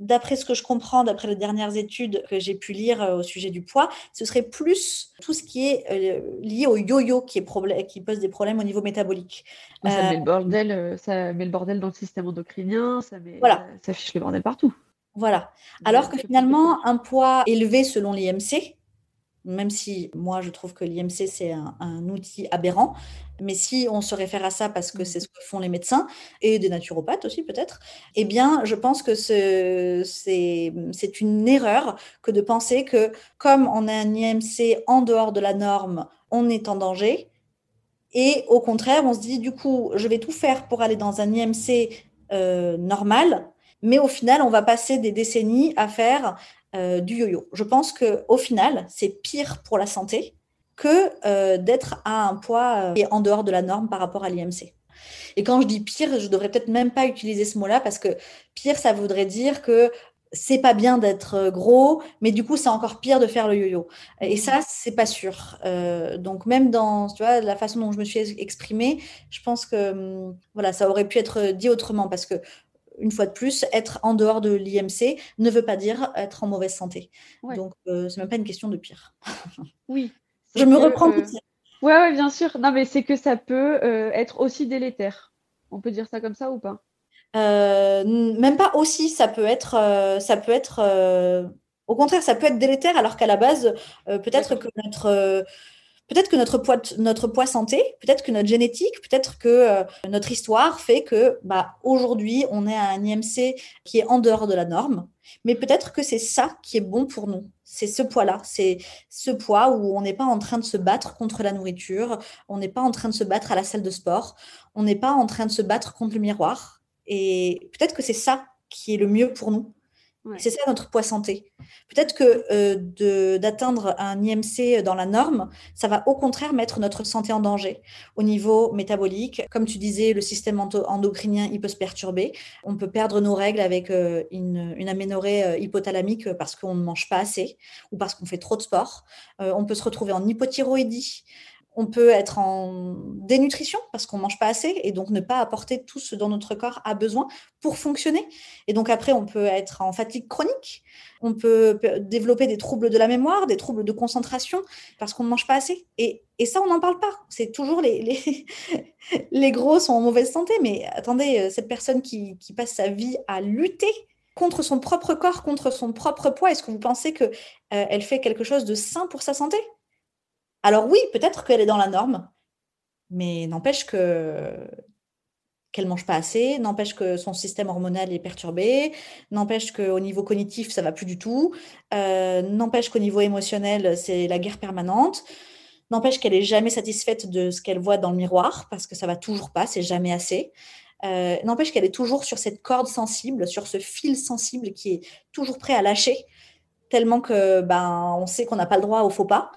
d'après ce que je comprends, d'après les dernières études que j'ai pu lire euh, au sujet du poids, ce serait plus tout ce qui est euh, lié au yo-yo qui, qui pose des problèmes au niveau métabolique. Ah, ça, met le euh, bordel, ça met le bordel dans le système endocrinien, ça, met, voilà. ça fiche le bordel partout. Voilà. Alors que finalement, un poids élevé selon l'IMC, même si moi je trouve que l'IMC c'est un, outil aberrant, mais si on se réfère à ça parce que c'est ce que font les médecins et des naturopathes aussi peut-être, eh bien je pense que c'est une erreur que de penser que comme on a un IMC en dehors de la norme, on est en danger. Et au contraire, on se dit du coup, je vais tout faire pour aller dans un IMC euh, normal, mais au final, on va passer des décennies à faire euh, du yo-yo. Je pense qu'au final, c'est pire pour la santé que euh, d'être à un poids euh, en dehors de la norme par rapport à l'IMC. Et quand je dis pire, je devrais peut-être même pas utiliser ce mot-là parce que pire, ça voudrait dire que c'est pas bien d'être gros, mais du coup, c'est encore pire de faire le yo-yo. Et ça, c'est pas sûr. Euh, donc, même dans tu vois, la façon dont je me suis exprimée, je pense que hum, voilà, ça aurait pu être dit autrement parce que une fois de plus, être en dehors de l'IMC ne veut pas dire être en mauvaise santé. Donc, euh, c'est même pas une question de pire. <laughs> oui. Je me reprends. Euh... Ouais, ouais, bien sûr. Non, mais c'est que ça peut euh, être aussi délétère. On peut dire ça comme ça ou pas? Euh, Même pas aussi. Ça peut être, euh, ça peut être. au contraire, ça peut être délétère, alors qu'à la base, peut-être que notre peut-être que notre poids, notre poids santé, peut-être que notre génétique, peut-être que euh, notre histoire fait que bah, aujourd'hui, on est à un IMC qui est en dehors de la norme. Mais peut-être que c'est ça qui est bon pour nous. C'est ce poids-là. C'est ce poids où on n'est pas en train de se battre contre la nourriture, on n'est pas en train de se battre à la salle de sport, on n'est pas en train de se battre contre le miroir. Et peut-être que c'est ça qui est le mieux pour nous. C'est ça notre poids santé. Peut-être que euh, d'atteindre un IMC dans la norme, ça va au contraire mettre notre santé en danger. Au niveau métabolique, comme tu disais, le système endocrinien, il peut se perturber. On peut perdre nos règles avec euh, une, aménorrhée euh, hypothalamique parce qu'on ne mange pas assez ou parce qu'on fait trop de sport. on peut se retrouver en hypothyroïdie on peut être en dénutrition parce qu'on ne mange pas assez et donc ne pas apporter tout ce dont notre corps a besoin pour fonctionner. Et donc après, on peut être en fatigue chronique, on peut développer des troubles de la mémoire, des troubles de concentration parce qu'on ne mange pas assez. Et, ça, on n'en parle pas. C'est toujours <laughs> les, gros sont en mauvaise santé. Mais attendez, euh, cette personne qui, passe sa vie à lutter contre son propre corps, contre son propre poids, est-ce que vous pensez qu'elle euh, fait quelque chose de sain pour sa santé? Alors oui, peut-être qu'elle est dans la norme, mais n'empêche que qu'elle mange pas assez, n'empêche que son système hormonal est perturbé, n'empêche qu'au niveau cognitif, ça va plus du tout, euh, n'empêche qu'au niveau émotionnel, c'est la guerre permanente, n'empêche qu'elle est jamais satisfaite de ce qu'elle voit dans le miroir, parce que ça va toujours pas, c'est jamais assez. Euh, n'empêche qu'elle est toujours sur cette corde sensible, sur ce fil sensible qui est toujours prêt à lâcher, tellement que ben on sait qu'on n'a pas le droit au faux pas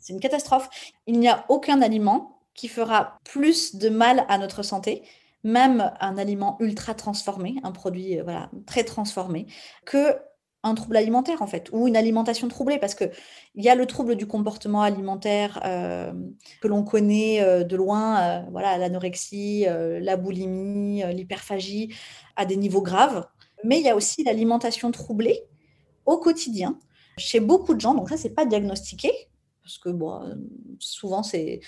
c'est une catastrophe. Il n'y a aucun aliment qui fera plus de mal à notre santé, même un aliment ultra transformé, un produit euh, voilà, très transformé, que un trouble alimentaire en fait, ou une alimentation troublée, parce qu'il y a le trouble du comportement alimentaire euh, que l'on connaît euh, de loin, voilà, l'anorexie, la boulimie, l'hyperphagie, à des niveaux graves, mais il y a aussi l'alimentation troublée au quotidien chez beaucoup de gens, donc ça c'est pas diagnostiqué, parce que bon, euh, souvent c'est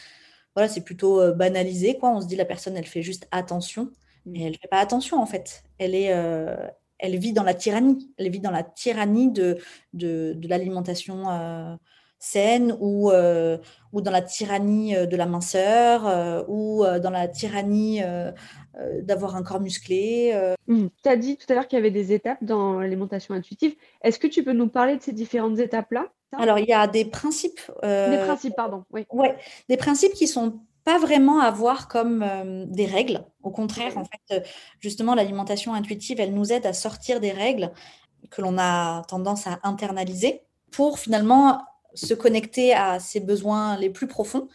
voilà, c'est plutôt euh, banalisé quoi. On se dit la personne elle fait juste attention, mais elle fait pas attention en fait. Elle est euh, elle vit dans la tyrannie. Elle vit dans la tyrannie de, de, de l'alimentation saine ou, ou dans la tyrannie de la minceur ou dans la tyrannie d'avoir un corps musclé. Mmh. Tu as dit tout à l'heure qu'il y avait des étapes dans l'alimentation intuitive. Est-ce que tu peux nous parler de ces différentes étapes-là alors, il y a des principes. Euh, des principes, pardon. Oui. Ouais, des principes qui sont pas vraiment à voir comme euh, des règles. Au contraire, en fait, euh, justement, l'alimentation intuitive, elle nous aide à sortir des règles que l'on a tendance à internaliser pour finalement se connecter à ses besoins les plus profonds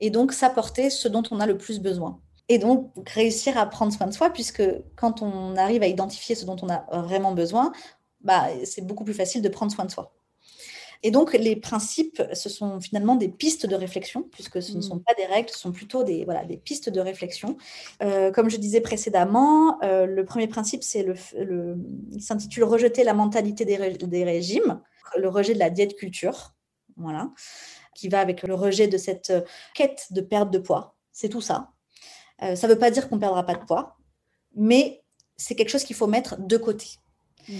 et donc s'apporter ce dont on a le plus besoin. Et donc réussir à prendre soin de soi, puisque quand on arrive à identifier ce dont on a vraiment besoin, bah, c'est beaucoup plus facile de prendre soin de soi. Et donc, les principes, ce sont finalement des pistes de réflexion, puisque ce ne sont mm. pas des règles, ce sont plutôt des, voilà, des pistes de réflexion. Euh, comme je disais précédemment, euh, le premier principe, c'est le, le, il s'intitule Rejeter la mentalité des, des, régimes, le rejet de la diète culture, voilà, qui va avec le rejet de cette quête de perte de poids. C'est tout ça. Euh, ça ne veut pas dire qu'on ne perdra pas de poids, mais c'est quelque chose qu'il faut mettre de côté. Mm.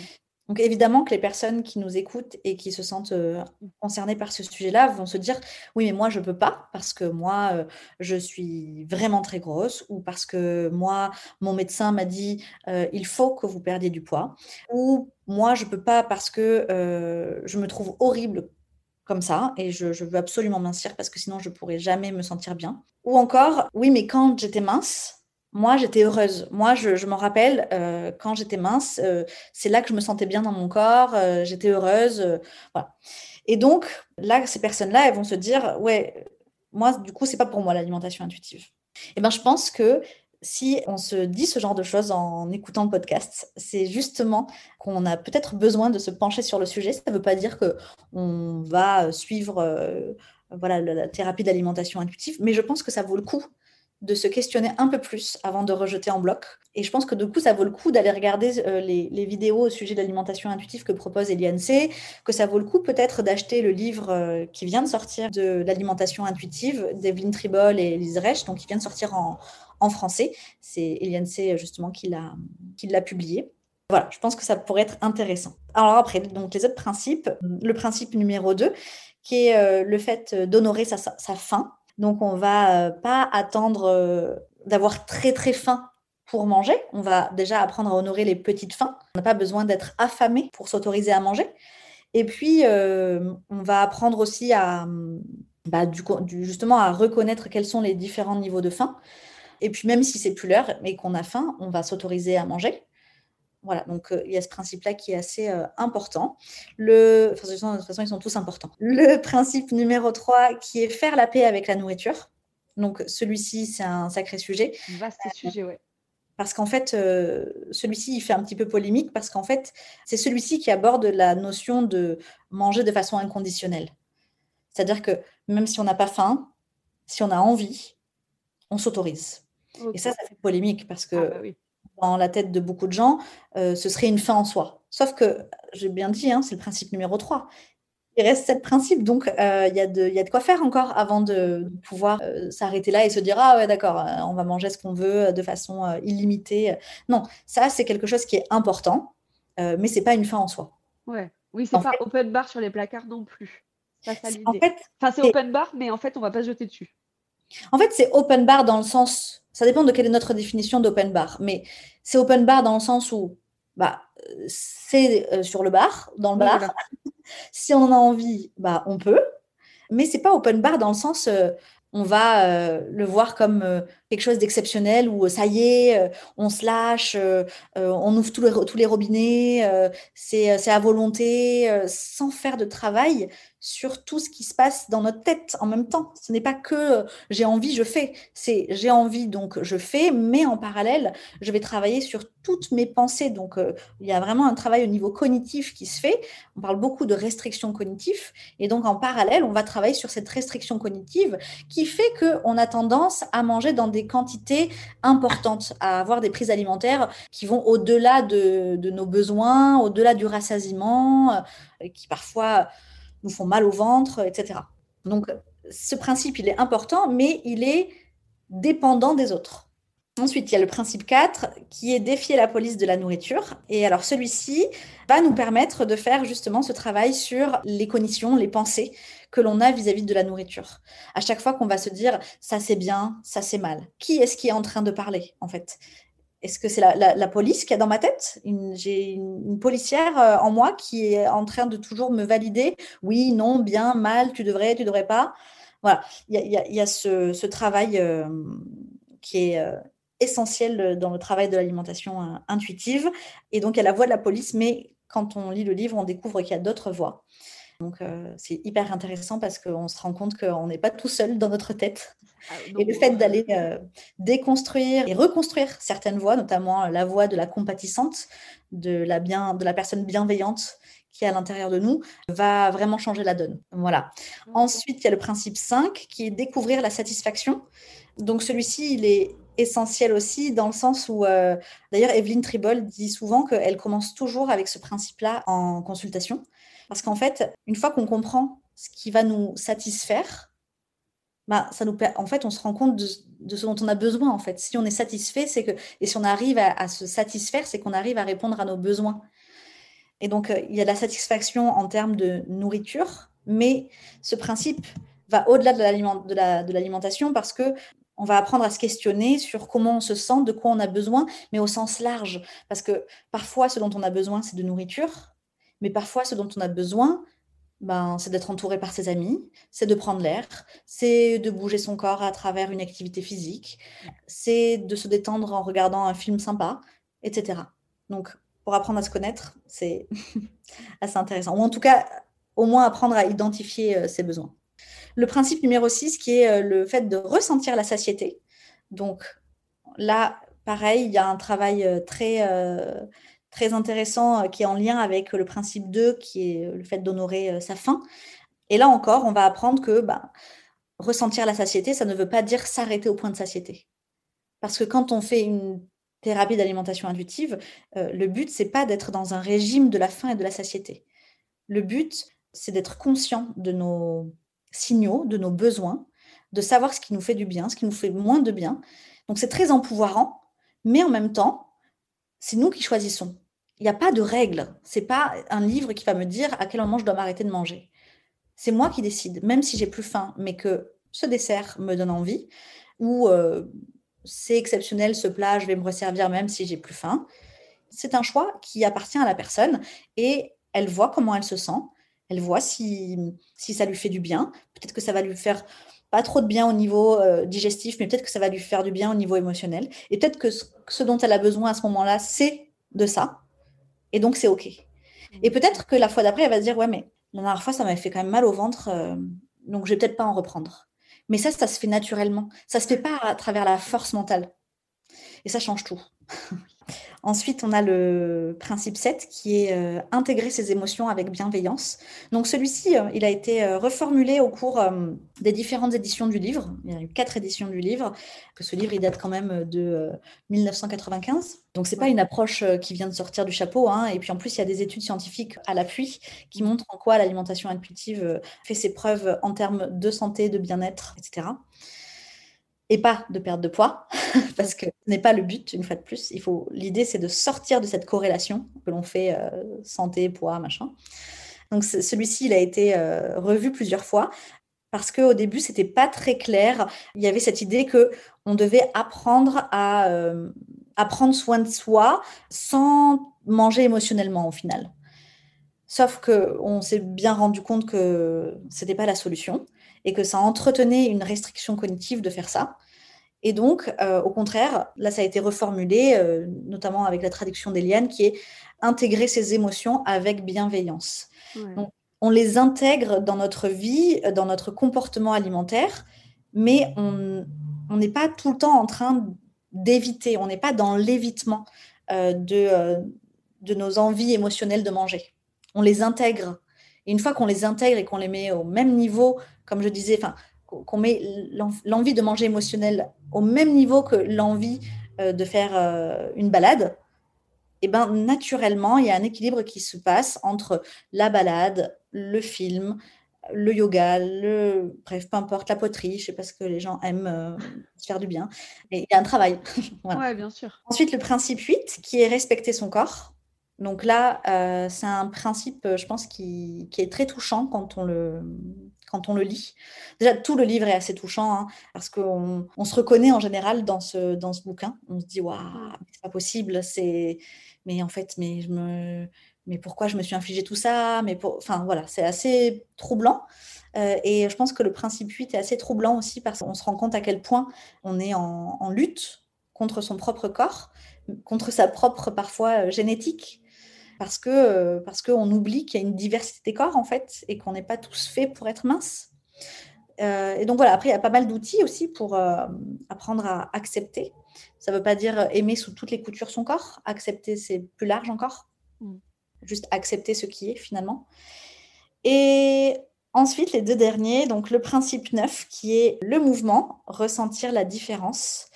Donc évidemment que les personnes qui nous écoutent et qui se sentent euh, concernées par ce sujet-là vont se dire oui mais moi je peux pas parce que moi euh, je suis vraiment très grosse ou parce que moi mon médecin m'a dit euh, il faut que vous perdiez du poids ou moi je peux pas parce que je me trouve horrible comme ça et je, veux absolument mincir parce que sinon je pourrais jamais me sentir bien ou encore oui mais quand j'étais mince moi, j'étais heureuse. Moi, je, je m'en rappelle, euh, quand j'étais mince, euh, c'est là que je me sentais bien dans mon corps, euh, j'étais heureuse. voilà. Et donc, là, ces personnes-là, elles vont se dire, ouais, moi, du coup, c'est pas pour moi l'alimentation intuitive. Et eh ben, je pense que si on se dit ce genre de choses en écoutant le podcast, c'est justement qu'on a peut-être besoin de se pencher sur le sujet. Ça ne veut pas dire qu'on va suivre euh, voilà, la, thérapie d'alimentation intuitive, mais je pense que ça vaut le coup de se questionner un peu plus avant de rejeter en bloc. Et je pense que du coup, ça vaut le coup d'aller regarder euh, les, vidéos au sujet de l'alimentation intuitive que propose Eliane C, que ça vaut le coup peut-être d'acheter le livre euh, qui vient de sortir de l'alimentation intuitive d'Evelyn Tribol et Lise Reich, donc qui vient de sortir en, en français. C'est Eliane C justement qui l'a publié. Voilà, je pense que ça pourrait être intéressant. Alors après, donc les autres principes, le principe numéro 2, qui est euh, le fait d'honorer sa, faim. Donc on va euh, pas attendre euh, d'avoir très très faim pour manger. On va déjà apprendre à honorer les petites faims. On n'a pas besoin d'être affamé pour s'autoriser à manger. Et puis, on va apprendre aussi à, bah, justement, à reconnaître quels sont les différents niveaux de faim. Et puis même si c'est plus l'heure, mais qu'on a faim, on va s'autoriser à manger. Voilà, donc euh, il y a ce principe-là qui est assez euh, important. Le... Enfin, de toute façon, ils sont tous importants. Le principe numéro 3, qui est faire la paix avec la nourriture. Donc celui-ci, c'est un sacré sujet. Vaste sujet, oui. Parce qu'en fait, euh, celui-ci, il fait un petit peu polémique parce qu'en fait, c'est celui-ci qui aborde la notion de manger de façon inconditionnelle. C'est-à-dire que même si on n'a pas faim, si on a envie, on s'autorise. Et ça, ça fait polémique parce que ah bah dans la tête de beaucoup de gens, euh, ce serait une fin en soi. Sauf que, j'ai bien dit, hein, c'est le principe numéro 3. Il reste sept principes, donc euh, il y, a de quoi faire encore avant de, pouvoir euh, s'arrêter là et se dire Ah ouais, d'accord, on va manger ce qu'on veut de façon illimitée. Non, ça, c'est quelque chose qui est important, mais c'est pas une fin en soi. Ouais. Oui, c'est pas open bar sur les placards non plus. Ça, ça en fait, enfin, c'est open bar, mais en fait, on va pas se jeter dessus. En fait, c'est open bar dans le sens, ça dépend de quelle est notre définition d'open bar, mais c'est open bar dans le sens où bah, c'est euh, sur le bar, dans le bar. <laughs> si on en a envie, bah, on peut. Mais c'est pas open bar dans le sens, euh, on va euh, le voir comme quelque chose d'exceptionnel où ça y est, on se lâche, on ouvre tous les, tous les robinets, c'est à volonté, sans faire de travail sur tout ce qui se passe dans notre tête en même temps. Ce n'est pas que euh, j'ai envie, je fais. C'est j'ai envie, donc je fais, mais en parallèle, je vais travailler sur toutes mes pensées. Donc, euh, il y a vraiment un travail au niveau cognitif qui se fait. On parle beaucoup de restriction cognitive. Et donc, en parallèle, on va travailler sur cette restriction cognitive qui fait qu'on a tendance à manger dans des quantités importantes, à avoir des prises alimentaires qui vont au-delà de, nos besoins, au-delà du rassasiement, euh, qui parfois nous font mal au ventre, etc. Donc, ce principe, il est important, mais il est dépendant des autres. Ensuite, il y a le principe 4 qui est défier la police de la nourriture. Et alors celui-ci va nous permettre de faire justement ce travail sur les cognitions, les pensées que l'on a vis-à-vis -vis de la nourriture. À chaque fois qu'on va se dire ça c'est bien, ça c'est mal. Qui est-ce qui est en train de parler en fait? Est-ce que c'est la, police qui est dans ma tête? J'ai une, policière euh, en moi qui est en train de toujours me valider. Oui, non, bien, mal, tu devrais, tu devrais pas. Voilà, il y a, ce, travail euh, qui est euh, essentiel dans le travail de l'alimentation intuitive. Et donc, il y a la voix de la police, mais quand on lit le livre, on découvre qu'il y a d'autres voix. Donc, c'est hyper intéressant parce qu'on se rend compte qu'on n'est pas tout seul dans notre tête. Ah, et le fait d'aller déconstruire et reconstruire certaines voix, notamment la voix de la compatissante, de la, bien, de la personne bienveillante qui est à l'intérieur de nous, va vraiment changer la donne. Voilà. Ensuite, il y a le principe 5 qui est découvrir la satisfaction. Donc, celui-ci, il est essentiel aussi dans le sens où, d'ailleurs, Evelyne Tribol dit souvent qu'elle commence toujours avec ce principe-là en consultation. Parce qu'en fait, une fois qu'on comprend ce qui va nous satisfaire, bah, ça nous, en fait, on se rend compte de, ce dont on a besoin. En fait, si on est satisfait, c'est que, et si on arrive à, se satisfaire, c'est qu'on arrive à répondre à nos besoins. Et donc, euh, il y a de la satisfaction en termes de nourriture, mais ce principe va au-delà de l'alimentation parce que on va apprendre à se questionner sur comment on se sent, de quoi on a besoin, mais au sens large. Parce que parfois, ce dont on a besoin, c'est de nourriture. Mais parfois, ce dont on a besoin, ben, c'est d'être entouré par ses amis, c'est de prendre l'air, c'est de bouger son corps à travers une activité physique, c'est de se détendre en regardant un film sympa, etc. Donc, pour apprendre à se connaître, c'est <laughs> assez intéressant. Ou en tout cas, au moins apprendre à identifier euh, ses besoins. Le principe numéro 6, qui est euh, le fait de ressentir la satiété. Donc, là, pareil, il y a un travail euh, très, très intéressant euh, qui est en lien avec le principe 2, qui est le fait d'honorer euh, sa faim. Et là encore, on va apprendre que bah, ressentir la satiété, ça ne veut pas dire s'arrêter au point de satiété. Parce que quand on fait une thérapie d'alimentation intuitive, euh, le but, c'est pas d'être dans un régime de la faim et de la satiété. Le but, c'est d'être conscient de nos signaux, de nos besoins, de savoir ce qui nous fait du bien, ce qui nous fait moins de bien. Donc c'est très empouvoirant, mais en même temps, c'est nous qui choisissons. Il n'y a pas de règle. C'est pas un livre qui va me dire à quel moment je dois m'arrêter de manger. C'est moi qui décide, même si j'ai plus faim, mais que ce dessert me donne envie, ou euh, c'est exceptionnel ce plat, je vais me resservir même si j'ai plus faim. C'est un choix qui appartient à la personne et elle voit comment elle se sent, elle voit si, si ça lui fait du bien. Peut-être que ça va lui faire pas trop de bien au niveau euh, digestif, mais peut-être que ça va lui faire du bien au niveau émotionnel. Et peut-être que ce, ce dont elle a besoin à ce moment-là, c'est de ça. Et donc, c'est OK. Et peut-être que la fois d'après, elle va se dire, ouais, mais la dernière fois, ça m'avait fait quand même mal au ventre, euh, donc je vais peut-être pas en reprendre. Mais ça, ça se fait naturellement. Ça se fait pas à travers la force mentale. Et ça change tout. <laughs> Ensuite, on a le principe 7 qui est euh, intégrer ses émotions avec bienveillance. Donc celui-ci, euh, il a été euh, reformulé au cours des différentes éditions du livre. Il y a eu quatre éditions du livre. Que ce livre, il date quand même de euh, 1995. Donc c'est pas une approche qui vient de sortir du chapeau. hein. Et puis en plus, il y a des études scientifiques à l'appui qui montrent en quoi l'alimentation intuitive fait ses preuves en termes de santé, de bien-être, etc et pas de perte de poids, <laughs> parce que ce n'est pas le but, une fois de plus. L'idée, c'est de sortir de cette corrélation que l'on fait euh, santé, poids, machin. Donc ce- celui-ci, il a été euh, revu plusieurs fois parce qu'au début, c'était pas très clair. Il y avait cette idée que on devait apprendre à, euh, à prendre soin de soi sans manger émotionnellement au final. Sauf que on s'est bien rendu compte que c'était pas la solution et que ça entretenait une restriction cognitive de faire ça. Et donc, euh, au contraire, là, ça a été reformulé, euh, notamment avec la traduction d'Eliane, qui est intégrer ses émotions avec bienveillance. Ouais. Donc, on les intègre dans notre vie, dans notre comportement alimentaire, mais on n'est pas tout le temps en train d'éviter, on n'est pas dans l'évitement euh, de, de nos envies émotionnelles de manger. On les intègre. Et une fois qu'on les intègre et qu'on les met au même niveau, comme je disais, enfin, qu'on met l'en- l'envie de manger émotionnelle au même niveau que l'envie euh, de faire euh, une balade, et ben naturellement, il y a un équilibre qui se passe entre la balade, le film, le yoga, le bref, peu importe, la poterie, je sais pas ce que les gens aiment euh, se faire du bien. Et il y a un travail. <laughs> Voilà. Ouais, bien sûr. Ensuite, le principe 8, qui est respecter son corps. Donc là, euh, c'est un principe, euh, je pense, qui, est très touchant quand on le, quand on le lit. Déjà, tout le livre est assez touchant, hein, parce qu'on on se reconnaît en général dans ce, dans ce bouquin. On se dit, waouh, c'est pas possible, c'est... Mais en fait, mais, je me... mais pourquoi je me suis infligé tout ça? Mais pour... Enfin, voilà, c'est assez troublant. Euh, et je pense que le principe 8 est assez troublant aussi, parce qu'on se rend compte à quel point on est en, lutte contre son propre corps, contre sa propre, parfois, génétique parce que euh, parce qu'on oublie qu'il y a une diversité des corps en fait et qu'on n'est pas tous faits pour être minces. Euh, et donc voilà, après il y a pas mal d'outils aussi pour euh, apprendre à accepter. Ça ne veut pas dire aimer sous toutes les coutures son corps. Accepter, c'est plus large encore. Mm. Juste accepter ce qui est finalement. Et ensuite, les deux derniers, donc le principe 9 qui est le mouvement, ressentir la différence.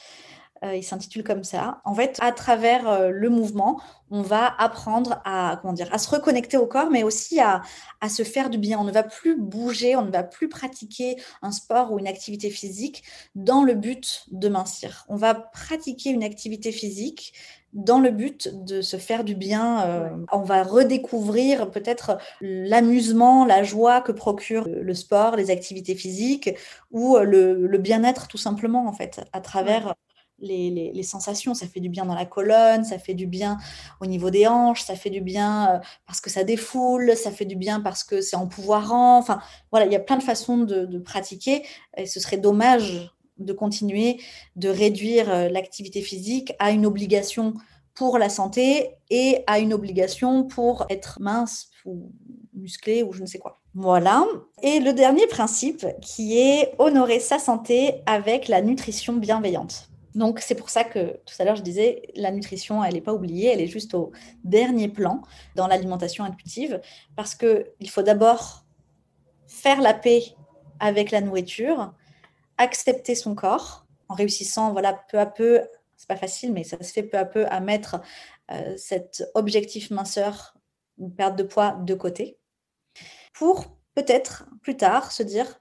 Euh, il s'intitule comme ça. En fait, à travers euh, le mouvement, on va apprendre à, comment dire, à se reconnecter au corps, mais aussi à, à se faire du bien. On ne va plus bouger, on ne va plus pratiquer un sport ou une activité physique dans le but de mincir. On va pratiquer une activité physique dans le but de se faire du bien. Euh, On va redécouvrir peut-être l'amusement, la joie que procure le sport, les activités physiques ou le, le bien-être tout simplement, en fait, à travers les, sensations. Ça fait du bien dans la colonne, ça fait du bien au niveau des hanches, ça fait du bien parce que ça défoule, ça fait du bien parce que c'est empouvoirant. Enfin, voilà, il y a plein de façons de, de, pratiquer et ce serait dommage de continuer de réduire l'activité physique à une obligation pour la santé et à une obligation pour être mince ou musclé ou je ne sais quoi. Voilà. Et le dernier principe qui est honorer sa santé avec la nutrition bienveillante. Donc c'est pour ça que tout à l'heure je disais, la nutrition, elle n'est pas oubliée, elle est juste au dernier plan dans l'alimentation intuitive, parce qu'il faut d'abord faire la paix avec la nourriture, accepter son corps en réussissant, voilà, peu à peu, c'est pas facile, mais ça se fait peu à peu à mettre euh, cet objectif minceur, une perte de poids de côté, pour peut-être plus tard se dire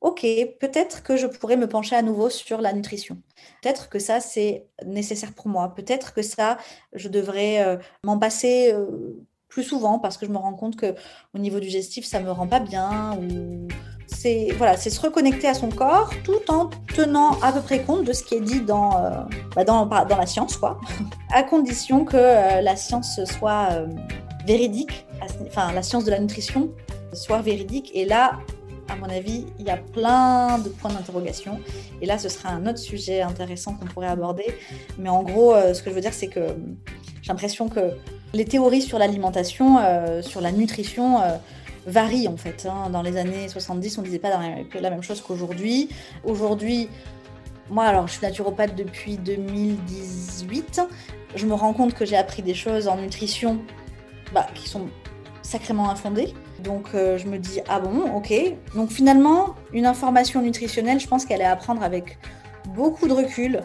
ok, peut-être que je pourrais me pencher à nouveau sur la nutrition. Peut-être que ça, c'est nécessaire pour moi. Peut-être que ça, je devrais euh, m'en passer euh, plus souvent parce que je me rends compte que au niveau du gestif, ça me rend pas bien. C'est voilà, se reconnecter à son corps tout en tenant à peu près compte de ce qui est dit dans euh, bah, dans, dans, la science, quoi. <laughs> à condition que la science soit véridique, enfin la science de la nutrition soit véridique. Et là, à mon avis, il y a plein de points d'interrogation. Et là, ce sera un autre sujet intéressant qu'on pourrait aborder. Mais en gros, euh, ce que je veux dire, c'est que j'ai l'impression que les théories sur l'alimentation, euh, sur la nutrition, euh, varient en fait. Hein. Dans les années 70, on ne disait pas la même chose qu'aujourd'hui. Aujourd'hui, moi, alors, je suis naturopathe depuis 2018. Je me rends compte que j'ai appris des choses en nutrition bah, qui sont sacrément infondées. Donc euh, je me dis, ah bon, ok. Donc finalement, une information nutritionnelle, je pense qu'elle est à prendre avec beaucoup de recul.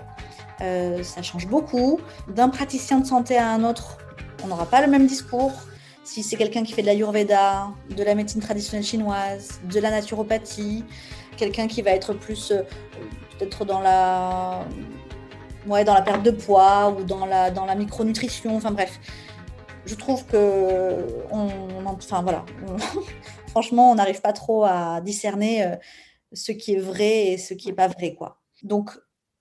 Euh, ça change beaucoup. D'un praticien de santé à un autre, on n'aura pas le même discours. Si c'est quelqu'un qui fait de l'ayurveda, de la médecine traditionnelle chinoise, de la naturopathie, quelqu'un qui va être plus euh, peut-être dans la, ouais, dans la perte de poids ou dans la, dans la micronutrition, enfin bref je trouve que, enfin voilà, <laughs> franchement, on n'arrive pas trop à discerner euh, ce qui est vrai et ce qui n'est pas vrai, quoi. Donc,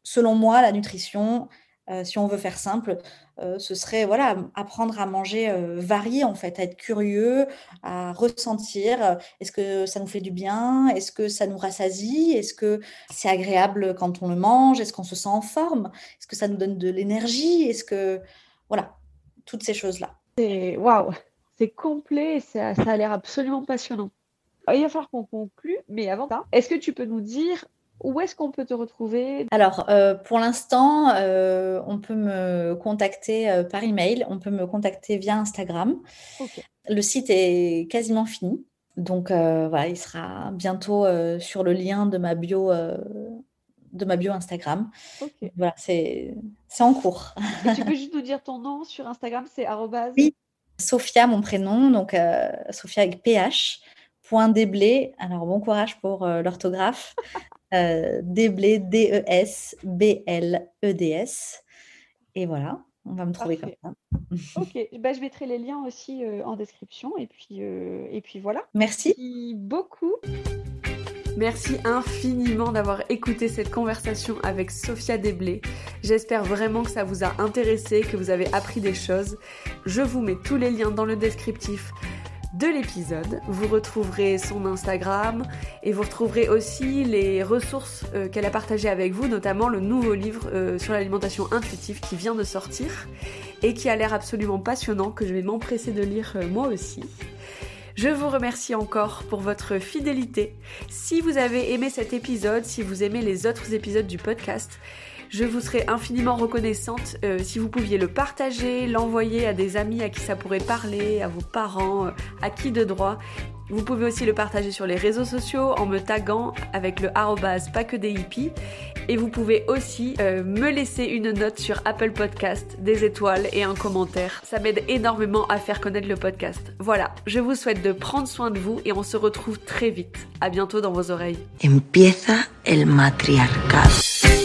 selon moi, la nutrition, euh, si on veut faire simple, euh, ce serait voilà apprendre à manger varié en fait, à être curieux, à ressentir. Est-ce que ça nous fait du bien Est-ce que ça nous rassasie Est-ce que c'est agréable quand on le mange Est-ce qu'on se sent en forme Est-ce que ça nous donne de l'énergie Est-ce que voilà toutes ces choses là. C'est waouh, c'est complet et ça, a l'air absolument passionnant. Il va falloir qu'on conclue, mais avant ça, est-ce que tu peux nous dire où est-ce qu'on peut te retrouver? Alors, euh, pour l'instant, euh, on peut me contacter euh, par email, on peut me contacter via Instagram. Le site est quasiment fini. Donc, voilà, il sera bientôt sur le lien de ma bio de ma bio Instagram. Voilà, c'est en cours. tu peux <laughs> juste nous dire ton nom sur Instagram, c'est arrobase Oui, Sophia, mon prénom, donc euh, Sophia avec PH. Point déblé, alors bon courage pour euh, l'orthographe. euh, déblé, D-E-S-B-L-E-D-S. Et voilà, on va me trouver comme ça. <laughs> ok, bah, je mettrai les liens aussi euh, en description. Et puis, et puis voilà. Merci. Merci beaucoup. Merci infiniment d'avoir écouté cette conversation avec Sophia Desblés. J'espère vraiment que ça vous a intéressé, que vous avez appris des choses. Je vous mets tous les liens dans le descriptif de l'épisode. Vous retrouverez son Instagram et vous retrouverez aussi les ressources euh, qu'elle a partagées avec vous, notamment le nouveau livre euh, sur l'alimentation intuitive qui vient de sortir et qui a l'air absolument passionnant, que je vais m'empresser de lire euh, moi aussi. Je vous remercie encore pour votre fidélité. Si vous avez aimé cet épisode, si vous aimez les autres épisodes du podcast, je vous serais infiniment reconnaissante euh, si vous pouviez le partager, l'envoyer à des amis à qui ça pourrait parler, à vos parents, euh, à qui de droit. Vous pouvez aussi le partager sur les réseaux sociaux en me taguant avec le arrobase pas que des hippies. Et vous pouvez aussi euh, me laisser une note sur Apple Podcast, des étoiles et un commentaire. Ça m'aide énormément à faire connaître le podcast. Voilà, je vous souhaite de prendre soin de vous et on se retrouve très vite. À bientôt dans vos oreilles. Empieza el matriarcado.